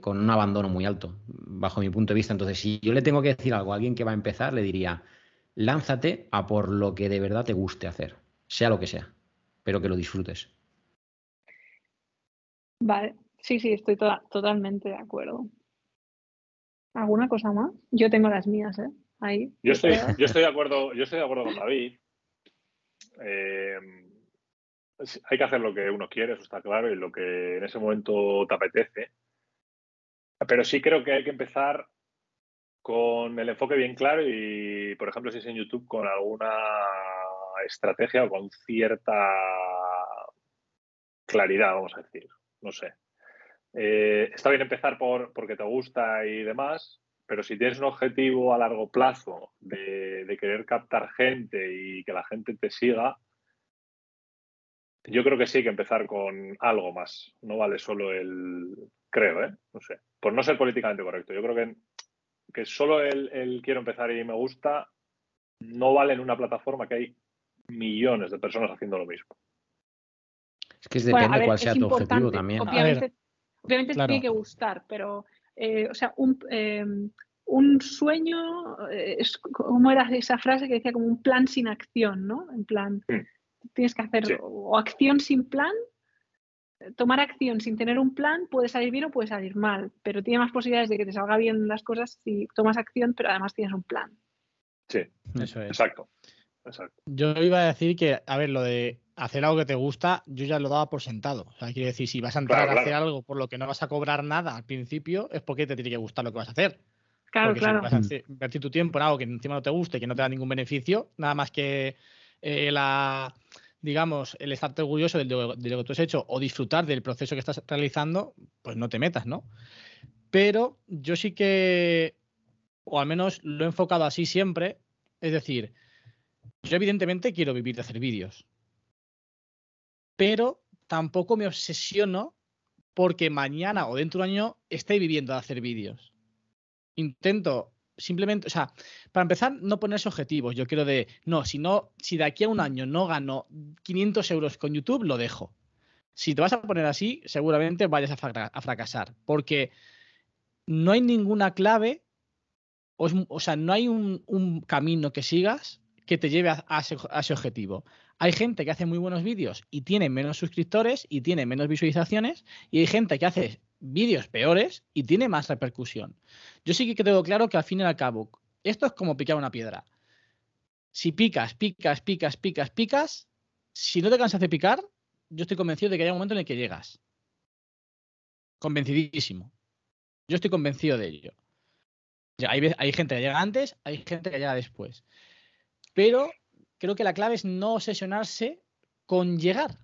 con un abandono muy alto, bajo mi punto de vista. Entonces, si yo le tengo que decir algo a alguien que va a empezar, le diría, lánzate a por lo que de verdad te guste hacer, sea lo que sea, pero que lo disfrutes. Vale, Sí, sí, estoy totalmente de acuerdo. ¿Alguna cosa más? Yo tengo las mías, ¿eh? Ahí. Yo estoy, yo estoy de acuerdo, yo estoy de acuerdo con David. Eh, hay que hacer lo que uno quiere, eso está claro, y lo que en ese momento te apetece. Pero sí creo que hay que empezar con el enfoque bien claro y, por ejemplo, si es en YouTube, con alguna estrategia o con cierta claridad, vamos a decir. No sé. eh, está bien empezar por porque te gusta y demás, pero si tienes un objetivo a largo plazo de, de querer captar gente y que la gente te siga, yo creo que sí hay que empezar con algo más. No vale solo el. Creo, ¿eh? No sé. Por no ser políticamente correcto. Yo creo que, que solo el, quiero empezar y me gusta no vale en una plataforma que hay millones de personas haciendo lo mismo. Es que depende cuál sea tu objetivo también. Obviamente, obviamente tiene que gustar, pero, eh, o sea, un, eh, un sueño, eh, es, ¿cómo era esa frase que decía como un plan sin acción, ¿no? En plan, mm tienes que hacer o acción sin plan, tomar acción sin tener un plan puede salir bien o puede salir mal, pero tiene más posibilidades de que te salga bien las cosas si tomas acción, pero además tienes un plan. Sí, eso es. Exacto. Exacto. Yo iba a decir que, a ver, lo de hacer algo que te gusta, yo ya lo daba por sentado. O sea, quiere decir, si vas a entrar a hacer algo por lo que no vas a cobrar nada al principio, es porque te tiene que gustar lo que vas a hacer. Claro, claro. Si vas a invertir tu tiempo en algo que encima no te guste, y que no te da ningún beneficio, nada más que eh, la, digamos, el estarte orgulloso de lo, que tú has hecho o disfrutar del proceso que estás realizando, pues no te metas, ¿no? Pero yo sí que, o al menos lo he enfocado así siempre, es decir, yo evidentemente quiero vivir de hacer vídeos, pero tampoco me obsesiono porque mañana o dentro de un año esté viviendo de hacer vídeos. Intento simplemente, o sea, para empezar, no ponerse objetivos. Yo quiero de, no, si no, si de aquí a un año no gano 500 euros con YouTube, lo dejo. Si te vas a poner así, seguramente vayas a, fracasar, porque no hay ninguna clave, o, sea, no hay un, camino que sigas que te lleve a, ese, objetivo. Hay gente que hace muy buenos vídeos y tiene menos suscriptores y tiene menos visualizaciones, y hay gente que hace vídeos peores y tiene más repercusión. Yo sí que tengo claro que al fin y al cabo, esto es como picar una piedra. Si picas, picas, picas, picas, picas, si no te cansas de picar, yo estoy convencido de que hay un momento en el que llegas. Convencidísimo. Yo estoy convencido de ello. Hay, hay gente que llega antes, hay gente que llega después. Pero creo que la clave es no obsesionarse con llegar,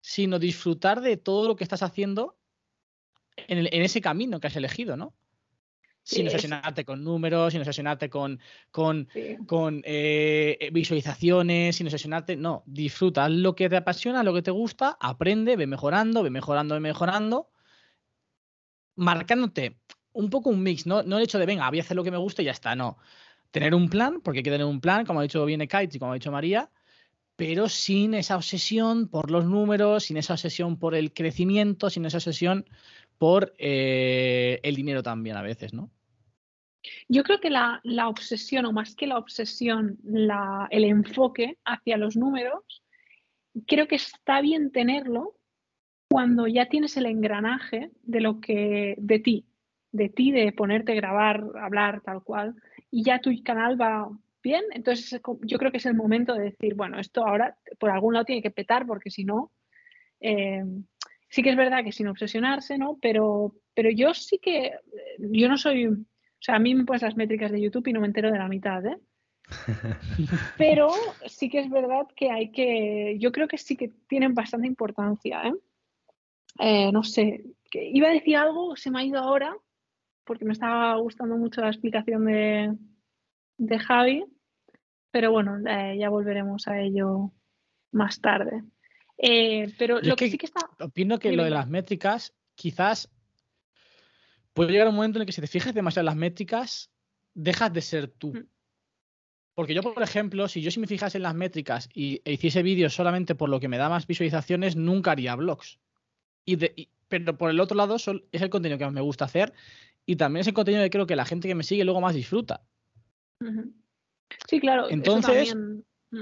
sino disfrutar de todo lo que estás haciendo en, ese camino que has elegido, ¿no? sin obsesionarte con números, sin obsesionarte con, con, con eh, visualizaciones, sin obsesionarte. No, disfruta lo que te apasiona, lo que te gusta, aprende, ve mejorando, ve mejorando, ve mejorando, marcándote un poco un mix, ¿no? No el hecho de, venga, voy a hacer lo que me gusta y ya está, no. Tener un plan, porque hay que tener un plan, como ha dicho Viene Kites y como ha dicho María, pero sin esa obsesión por los números, sin esa obsesión por el crecimiento, sin esa obsesión por eh, el dinero también a veces, ¿no? Yo creo que la, obsesión, o más que la obsesión, el enfoque hacia los números, creo que está bien tenerlo cuando ya tienes el engranaje de lo que, de ti, de ti, de ponerte grabar, hablar, tal cual, y ya tu canal va bien, entonces yo creo que es el momento de decir, bueno, esto ahora por algún lado tiene que petar porque si no, eh, sí que es verdad que sin obsesionarse, ¿no? Pero, pero yo sí que, yo no soy, o sea, a mí me pones las métricas de YouTube y no me entero de la mitad, ¿eh? Pero sí que es verdad que hay que, yo creo que sí que tienen bastante importancia, ¿eh? eh no sé, que iba a decir algo, se me ha ido ahora, porque me estaba gustando mucho la explicación de, de Javi, pero bueno, eh, ya volveremos a ello más tarde. Eh, pero lo que, sí que está. Opino que lo de las métricas, quizás puede llegar un momento en el que si te fijas demasiado en las métricas, dejas de ser tú. Mm. Porque yo, por ejemplo, si yo si me fijase en las métricas y e hiciese vídeos solamente por lo que me da más visualizaciones, nunca haría vlogs. Y pero por el otro lado, es el contenido que más me gusta hacer y también es el contenido que creo que la gente que me sigue luego más disfruta. Sí, claro. Entonces.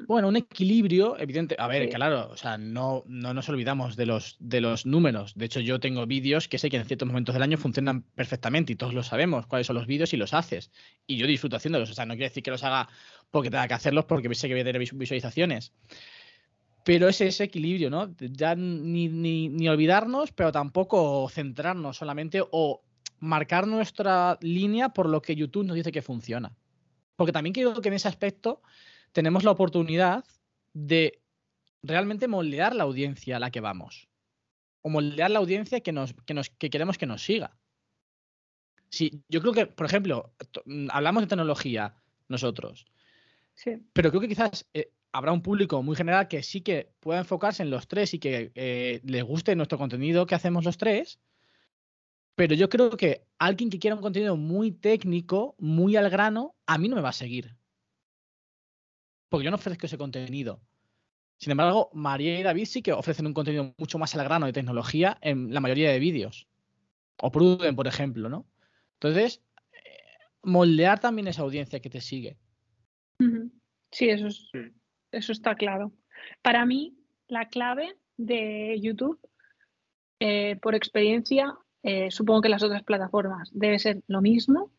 Bueno, un equilibrio, evidente. A ver, claro, o sea, no, no nos olvidamos de los, de los números. De hecho, yo tengo vídeos que sé que en ciertos momentos del año funcionan perfectamente y todos lo sabemos cuáles son los vídeos y los haces. Y yo disfruto haciéndolos. O sea, no quiere decir que los haga porque tenga que hacerlos porque sé que voy a tener visualizaciones. Pero es ese equilibrio, ¿no? Ya ni, ni, ni olvidarnos, pero tampoco centrarnos solamente o marcar nuestra línea por lo que YouTube nos dice que funciona. Porque también creo que en ese aspecto tenemos la oportunidad de realmente moldear la audiencia a la que vamos. o moldear la audiencia que, nos, que, nos, que queremos que nos siga. Sí, yo creo que, por ejemplo, mm, hablamos de tecnología nosotros, Sí. pero creo que quizás eh, habrá un público muy general que sí que pueda enfocarse en los tres y que eh, les guste nuestro contenido que hacemos los tres. Pero yo creo que alguien que quiera un contenido muy técnico, muy al grano, a mí no me va a seguir. Porque yo no ofrezco ese contenido. Sin embargo, María y David sí que ofrecen un contenido mucho más al grano de tecnología en la mayoría de vídeos. O Pruden, por ejemplo, ¿no? Entonces, eh, moldear también esa audiencia que te sigue. Sí, eso, es- Mm. eso está claro. Para mí, la clave de YouTube, eh, por experiencia, eh, supongo que las otras plataformas debe ser lo mismo,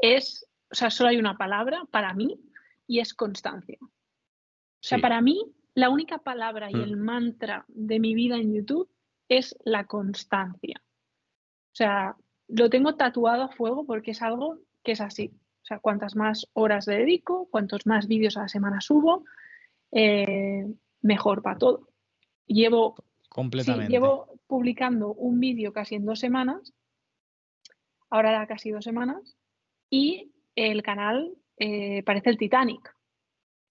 es, o sea, solo hay una palabra para mí y es constancia. O sea, Sí. para mí, la única palabra y Mm. el mantra de mi vida en YouTube es la constancia. O sea, lo tengo tatuado a fuego porque es algo que es así. O sea, cuantas más horas le dedico, cuantos más vídeos a la semana subo, eh, mejor para todo. Llevo, sí, Completamente. llevo publicando un vídeo casi en dos semanas, ahora da casi dos semanas, y el canal eh, parece el Titanic.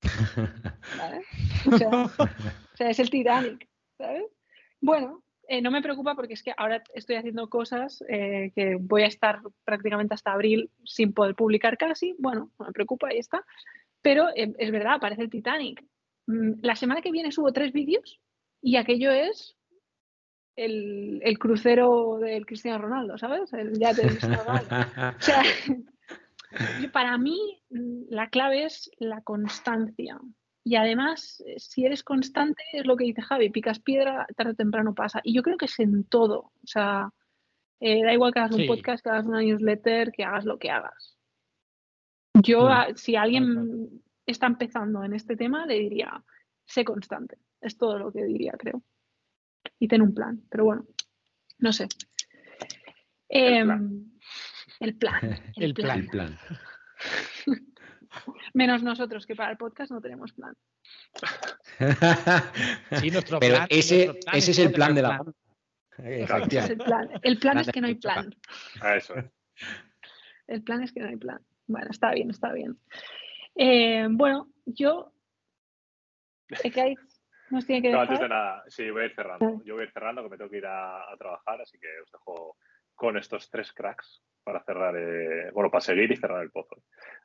¿sabes? O sea, o sea, es el Titanic, ¿sabes? Bueno, eh, no me preocupa porque es que ahora estoy haciendo cosas eh, que voy a estar prácticamente hasta abril sin poder publicar casi. Bueno, no me preocupa, ahí está. Pero eh, es verdad, parece el Titanic. Mm, La semana que viene subo tres vídeos y aquello es el, el crucero del Cristiano Ronaldo, ¿sabes? El yate del Cristiano Ronaldo. O sea, para mí mm, la clave es la constancia. Y además, eh, si eres constante, es lo que dice Javi, picas piedra, tarde o temprano pasa. Y yo creo que es en todo. O sea, eh, da igual que hagas un podcast, que hagas una newsletter, que hagas lo que hagas. Yo, Mm. a- si alguien está empezando en este tema, le diría, sé constante. Es todo lo que diría, creo. Y ten un plan. Pero bueno, no sé. El plan. El, El plan. El plan. Menos nosotros, que para el podcast no tenemos plan. Sí, nuestro Pero plan- ese, nuestro plan ese es el plan de la plan. es el plan. El plan Plan es que no hay plan. plan. A eso es. El plan es que no hay plan. Bueno, está bien, está bien. Eh, bueno, yo. Ekaiz nos tiene que No, antes de nada, sí, voy a ir cerrando. Yo voy a ir cerrando, que me tengo que ir a, a trabajar, así que os dejo con estos tres cracks para cerrar, eh, bueno, para seguir y cerrar el pozo.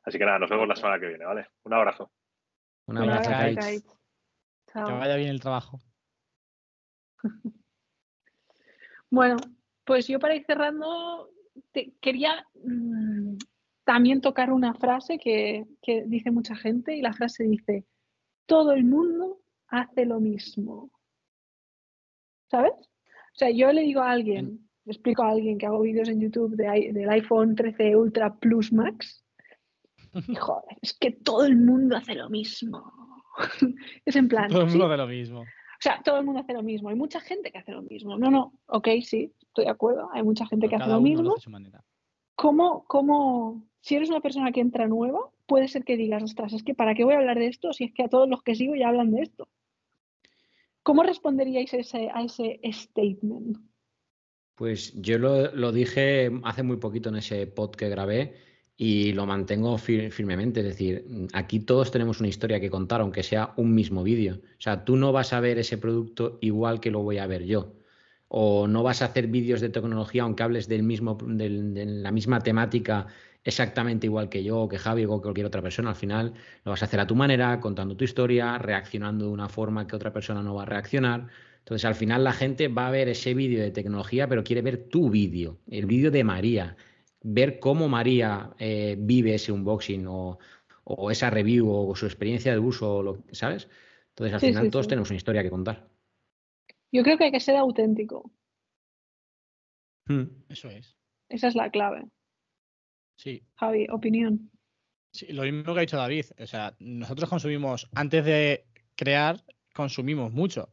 Así que nada, nos vemos la semana que viene, ¿vale? Un abrazo. Un abrazo. Ekaiz. Que vaya bien el trabajo. Bueno, pues yo para ir cerrando, te- quería mm, también tocar una frase que, que dice mucha gente y la frase dice, todo el mundo hace lo mismo. ¿Sabes? O sea, yo le digo a alguien, le explico a alguien que hago vídeos en YouTube de del iPhone 13 Ultra Plus Max, y joder, es que todo el mundo hace lo mismo. es en plan, Todo el sí, mundo de lo mismo. o sea, todo el mundo hace lo mismo. Hay mucha gente que hace lo mismo. No, no, ok, sí, estoy de acuerdo. Hay mucha gente que hace lo mismo. hace manera. ¿Cómo, cómo, si eres una persona que entra nueva, puede ser que digas, ostras, es que ¿para qué voy a hablar de esto si es que a todos los que sigo ya hablan de esto? ¿Cómo responderíais a ese, a ese statement? Pues yo lo, dije hace muy poquito en ese pod que grabé y lo mantengo fir- firmemente. Es decir, aquí todos tenemos una historia que contar, aunque sea un mismo vídeo. O sea, tú no vas a ver ese producto igual que lo voy a ver yo. O no vas a hacer vídeos de tecnología aunque hables del mismo, del- de la misma temática exactamente igual que yo, o que Javi o que cualquier otra persona. Al final lo vas a hacer a tu manera, contando tu historia, reaccionando de una forma que otra persona no va a reaccionar. Entonces, al final la gente va a ver ese vídeo de tecnología, pero quiere ver tu vídeo, el vídeo de María, ver cómo María eh, vive ese unboxing o, o esa review o su experiencia de uso, o lo- ¿sabes? Entonces, al Sí, final sí, todos sí. tenemos una historia que contar. Yo creo que hay que ser auténtico. Eso es. Esa es la clave. Sí. Javi, opinión. Sí, lo mismo que ha dicho David. O sea, nosotros consumimos, antes de crear, consumimos mucho.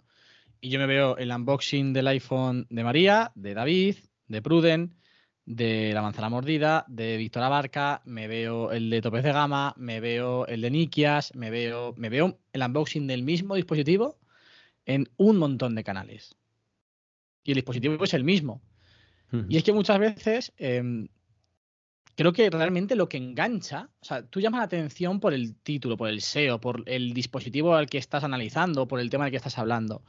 Y yo me veo el unboxing del iPhone de María, de David, de Pruden, de La Manzana Mordida, de Víctor Abarca, me veo el de Topes de Gama, me veo el de Nikias, me veo, me veo el unboxing del mismo dispositivo en un montón de canales. y el dispositivo es el mismo. Y es que muchas veces em, creo que realmente lo que engancha, o sea, tú llamas la atención por el título, por el SEO, por el dispositivo al que estás analizando, por el tema del que estás hablando.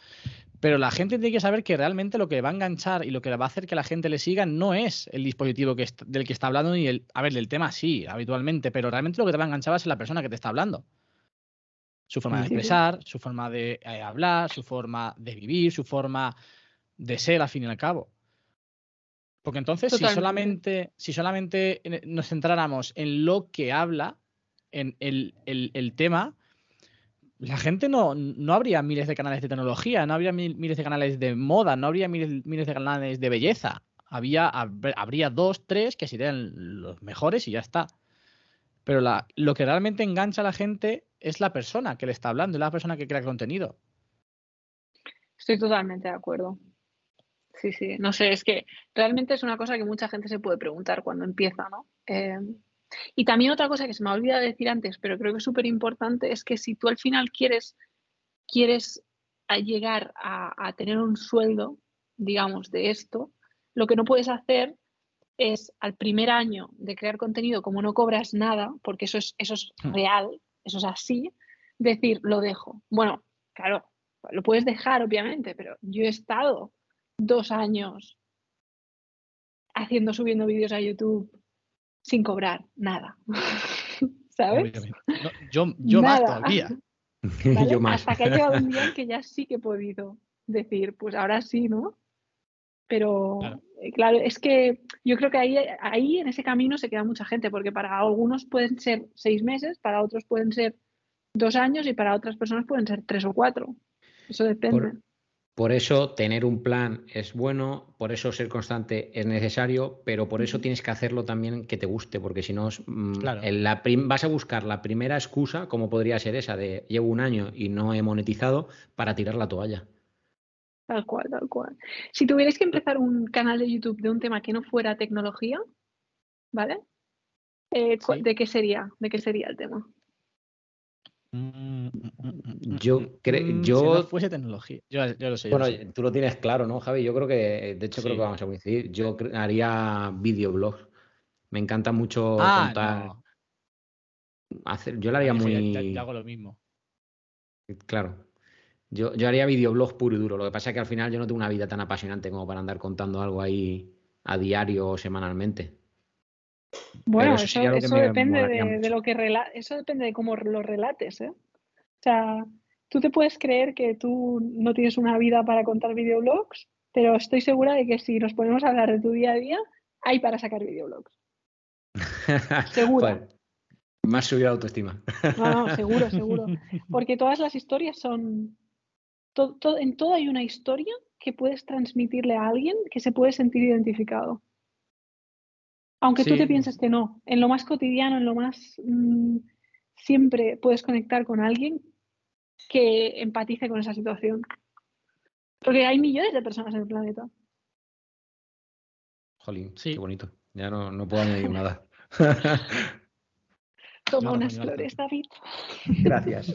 Pero la gente tiene que saber que realmente lo que va a enganchar y lo que va a hacer que la gente le siga no es el dispositivo que del que está hablando ni el. A ver, del tema sí, habitualmente, pero realmente lo que te va a enganchar es la persona que te está hablando. Su forma de expresar, su forma de eh, hablar, su forma de vivir, su forma de ser, al fin y al cabo. Porque entonces, si solamente, si solamente nos centráramos en lo que habla, en el, tema, la gente no, no, habría miles de canales de tecnología, no habría miles de canales de moda, no habría miles, miles de canales de belleza. Había, habría dos, tres que serían los mejores y ya está. Pero la, lo que realmente engancha a la gente es la persona que le está hablando, es la persona que crea contenido. Estoy totalmente de acuerdo. Sí, sí, no sé, es que realmente es una cosa que mucha gente se puede preguntar cuando empieza, ¿no? Eh, y también otra cosa que se me ha olvidado decir antes, pero creo que es súper importante, es que si tú al final quieres, quieres llegar a, tener un sueldo, digamos, de esto, lo que no puedes hacer es al primer año de crear contenido, como no cobras nada, porque eso es, eso es hmm. real, eso es así, decir, lo dejo. Bueno, claro, lo puedes dejar, obviamente, pero yo he estado dos años haciendo, subiendo vídeos a YouTube sin cobrar nada. ¿Sabes? yo yo más todavía. Hasta que ha llegado un día que ya sí que he podido decir, pues ahora sí, ¿no? Pero claro. Eh, es que yo creo que ahí, ahí en ese camino se queda mucha gente, porque para algunos pueden ser seis meses, para otros pueden ser dos años y para otras personas pueden ser tres o cuatro. Eso depende. Por eso tener un plan es bueno, por eso ser constante es necesario, pero por eso tienes que hacerlo también que te guste, porque si no mm, vas a buscar la primera excusa, como podría ser esa de llevo un año y no he monetizado, para tirar la toalla. Tal cual, tal cual. Si tuvierais que empezar un canal de YouTube de un tema que no fuera tecnología, ¿vale? Eh, ¿De qué sería? ¿De qué sería el tema? Mm, mm, mm, yo creo. Yo... Si no fuese tecnología. Yo, lo sé. Bueno, tú lo tienes claro, ¿no, Javi? Yo creo que, de hecho, creo que vamos a coincidir. Yo haría videoblogs. Me encanta mucho ah, contar. Hacer... Yo lo haría muy. Yo hago lo mismo. Claro. Yo, yo haría videoblogs puro y duro. Lo que pasa es que al final yo no tengo una vida tan apasionante como para andar contando algo ahí a diario o semanalmente. Bueno, eso, depende de, lo que eso depende de cómo lo relates, ¿eh? O sea, tú te puedes creer que tú no tienes una vida para contar videoblogs, pero estoy segura de que si nos ponemos a hablar de tu día a día, hay para sacar videoblogs. Seguro. más subir autoestima. No, no, seguro, seguro. Porque todas las historias son. en todo hay una historia que puedes transmitirle a alguien que se puede sentir identificado. Aunque tú te pienses que no, en lo más cotidiano, en lo más... Mm, siempre puedes conectar con alguien que empatice con esa situación. Porque hay millones de personas en el planeta. Jolín, sí. qué bonito. Ya no, no puedo añadir nada. Toma unas flores, David. Gracias.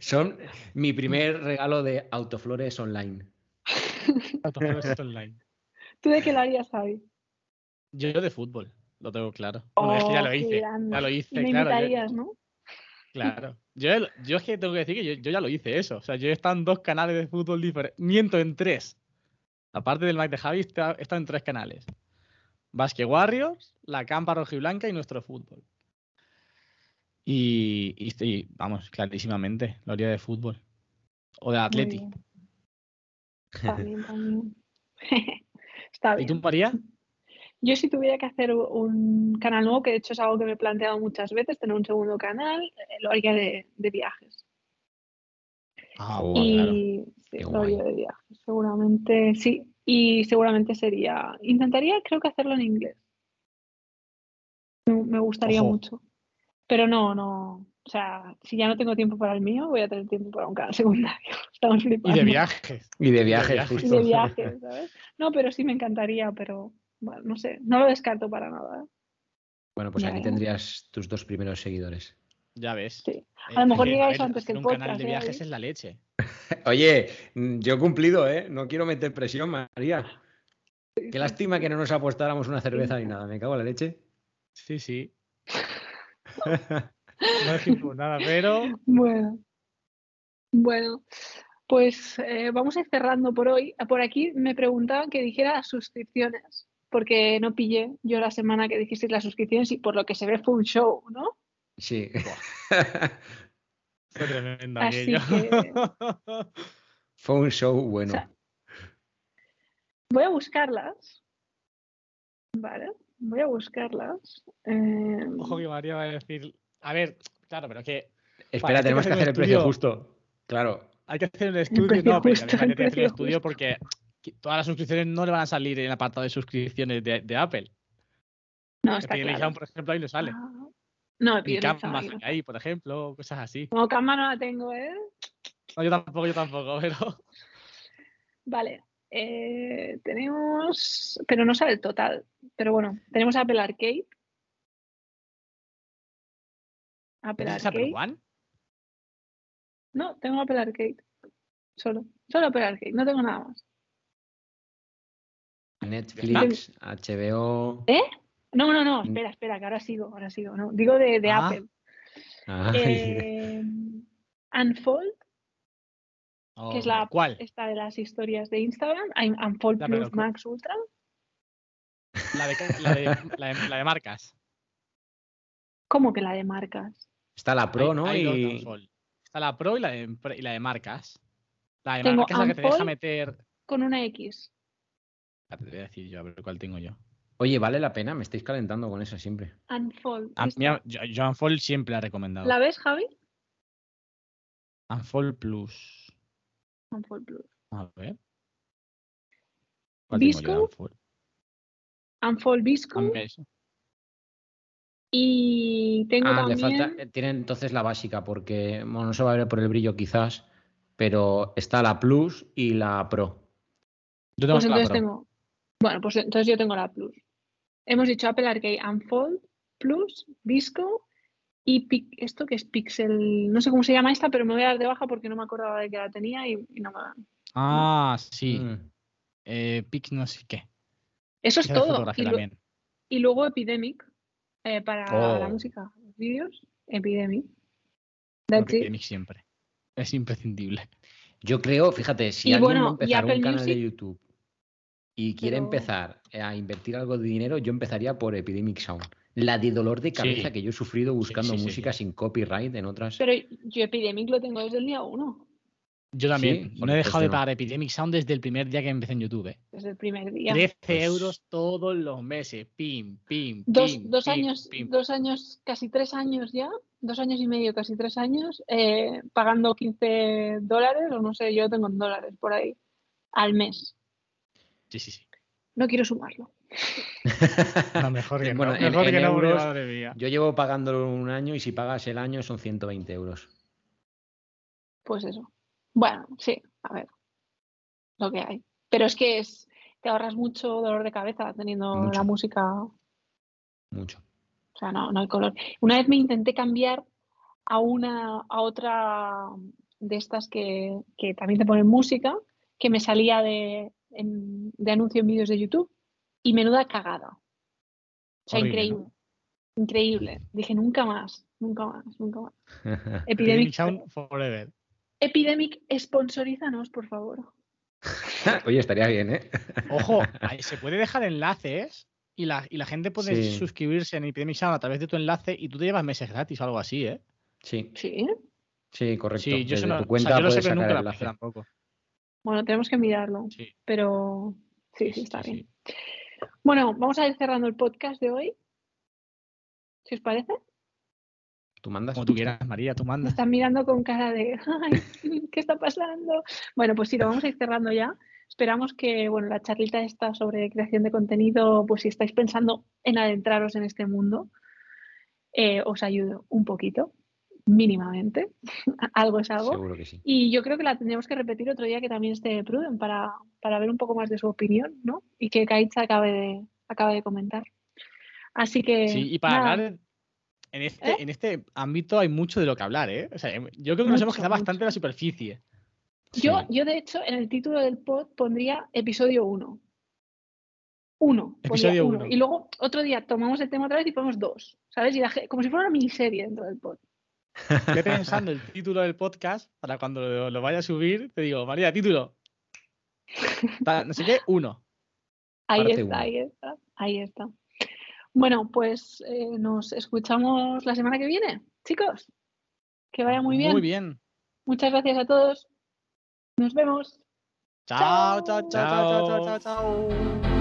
Son mi primer regalo de autoflores online. Autoflores online. ¿Tú de qué lo harías, Javi? Yo de fútbol, lo tengo claro. es que ya lo oh, hice. Ya lo hice, me claro. ¿no? Claro. Yo, yo, es que tengo que decir que yo, ya lo hice eso. O sea, yo he estado en dos canales de fútbol diferentes. Miento en tres. Aparte del Mike de Javi, he estado en tres canales. Basque Warriors, la Campa Rojiblanca y nuestro fútbol. Y, y, vamos, clarísimamente, lo haría de fútbol. O de Atleti. También, también. ¿Y tú, María? Yo si tuviera que hacer un canal nuevo, que de hecho es algo que me he planteado muchas veces, tener un segundo canal, eh, lo haría de, viajes. Ah, bueno, y sí, lo haría de viajes, seguramente sí. Y seguramente sería, intentaría creo que hacerlo en inglés. Me, gustaría mucho. Pero no, no, o sea, si ya no tengo tiempo para el mío, voy a tener tiempo para un canal secundario. Estamos flipando. Y de viajes. Y de viajes, justo. Y de viajes, ¿sabes? No, pero sí me encantaría, pero bueno, no sé, no lo descarto para nada. ¿eh? Bueno, pues aquí tendrías tus dos primeros seguidores. Ya ves. Sí. A lo mejor llegáis antes que el podcast. Un canal de viajes es la leche. Oye, mm, yo he cumplido, ¿eh? No quiero meter presión, María. Qué lástima que no nos apostáramos una cerveza ni nada. Me cago en la leche. Sí, sí. No decimos nada, pero. Bueno. Bueno, pues eh, vamos a ir cerrando por hoy. Por aquí me preguntaban que dijera suscripciones, porque no pillé yo la semana que dijisteis las suscripciones y por lo que se ve fue un show, ¿no? Sí. Fue tremendo Así aquello. que- Fue un show bueno. O sea, Voy a buscarlas. Vale, voy a buscarlas. Eh, Ojo que María va a decir. A ver, claro, pero que Espera, tenemos que hacer el precio justo. Claro. hay que hacer un estudio. No, pero hay que el hacer el estudio porque que todas las suscripciones no le van a salir en el apartado de suscripciones de, de Apple. no, está Epidemic claro. Sound, por ejemplo, ahí no sale. Ah, No, Epidemic Sound ahí, por ejemplo, cosas así. Como Canva no la tengo, ¿eh? No, yo tampoco, yo tampoco, pero. Vale. eh, tenemos. Pero no sale el total. Pero bueno, tenemos Apple Arcade. Apple ¿Tienes Apple. One? No, tengo Apple Arcade. Solo. Solo Apple Arcade. No tengo nada más. Netflix, HBO. No, no, no. Mm. Espera, espera, que ahora sigo. Ahora sigo. No, digo de, de Ah. Apple. Eh, Unfold, que es ¿O la ¿Cuál? esta de las historias de Instagram. Unfold Plus Max Ultra. La de, la de- la de marcas. ¿Cómo que la de marcas? Está la Pro, Hay- ¿no? hay Y. Está la Pro y la de, y la de marcas. La de Tengo marcas es la que te deja meter. Con una X. Espérate, Te voy a decir yo, a ver cuál tengo yo. Oye, vale la pena, me estáis calentando con esa siempre. Unfold. A esta. mí, a- yo, yo Unfold siempre la he recomendado. ¿La ves, Javi? Unfold Plus. Unfold Plus. A ver. ¿Cuál tengo yo de Visco. Unfold? Unfold Visco. Y tengo Ah, le también. falta. eh, Tienen entonces la básica, porque bueno, no se va a ver por el brillo quizás, pero está la Plus y la Pro. Yo tengo Pues la entonces Pro. tengo. Bueno, pues entonces yo tengo la Plus. Hemos dicho Apple Arcade Unfold, Plus, Visco y Pic- esto que es Pixel. No sé cómo se llama esta, pero me voy a dar de baja porque no me acordaba de que la tenía y, y no me Ah, sí. Mm. Eh, Pix no sé qué. Eso es todo. Y, y luego Epidemic eh, para la Oh. música, los vídeos. Epidemic. Epidemic siempre. Es imprescindible. Yo creo, fíjate, si Y alguien bueno, va a empezar un canal de YouTube y quiere pero- empezar a invertir algo de dinero, yo empezaría por Epidemic Sound. La de dolor de cabeza Sí. que yo he sufrido buscando sí, sí, música sí. sin copyright en otras. Pero yo Epidemic lo tengo desde el día uno, Yo también. Sí, no he dejado de no. pagar Epidemic Sound desde el primer día que empecé en YouTube. ¿eh? desde el primer día. 13 Pues- euros todos los meses. Pim, pim, Dos, pim, dos pim, años, pim. dos años, casi tres años ya, dos años y medio, casi tres años, eh, pagando 15 dólares, o no sé, yo tengo en dólares por ahí, al mes. Sí, sí, sí. No quiero sumarlo. No, mejor que Bueno, no. en- Mejor en que no, euros, madre mía. Yo llevo pagándolo un año y si pagas el año son 120 euros. Pues eso. Bueno, sí, a ver, lo que hay. Pero es que es, te ahorras mucho dolor de cabeza teniendo Mucho. la música, o Mucho. sea, no, no hay color. Una vez me intenté cambiar a una, a otra de estas que, que también te ponen música, que me salía de, en- de anuncio en vídeos de YouTube, y menuda cagada. O sea, Horrible, ¿no? increíble. Increíble. Dije, nunca más, nunca más, nunca más. Epidemic Epidemic, Sound forever. Epidemic, sponsorízanos, por favor. Oye, estaría bien, ¿eh? Ojo, ahí se puede dejar enlaces y la, y la gente puede Sí. suscribirse en Epidemic Sound a través de tu enlace y tú te llevas meses gratis o algo así, ¿eh? Sí, Sí. sí, correcto. Sí, yo, Desde no, tu o sea, cuenta yo lo sé, pero sacar nunca el la tampoco. Bueno, tenemos que mirarlo, Sí, pero sí, sí, sí, está sí, bien. sí. Bueno, vamos a ir cerrando el podcast de hoy. Si os parece. Tú mandas. Como tú quieras, María, tú Me mandas. están mirando con cara de, Ay, ¿qué está pasando? Bueno, pues sí, lo vamos a ir cerrando ya. Esperamos que, bueno, la charlita esta sobre creación de contenido, pues si estáis pensando en adentraros en este mundo, eh, os ayude un poquito, mínimamente. algo es algo. Seguro que sí. Y yo creo que la tendríamos que repetir otro día que también esté Pruden para, para ver un poco más de su opinión, ¿no? Y que Kaitza acabe de, acabe de comentar. Así que. Sí, y para nada, hablar en este, ¿Eh? en este ámbito hay mucho de lo que hablar, ¿eh? O sea, yo creo que nos hemos Mucho, quedado bastante en la superficie. Yo, Sí. yo, de hecho, en el título del pod pondría episodio 1. Uno. pondría Episodio uno. uno. Y luego otro día tomamos el tema otra vez y ponemos dos. ¿Sabes? Y la como si fuera una miniserie dentro del pod. Estoy pensando el título del podcast para cuando lo, lo vaya a subir. Te digo, María, título. No sé qué, uno. Ahí Parte está, uno. ahí está, ahí está. Bueno, pues eh, nos escuchamos la semana que viene, chicos. Que vaya muy bien. Muy bien. Muchas gracias a todos. Nos vemos. Chao, chao, chao, chao, chao, chao, Chao. chao. chao.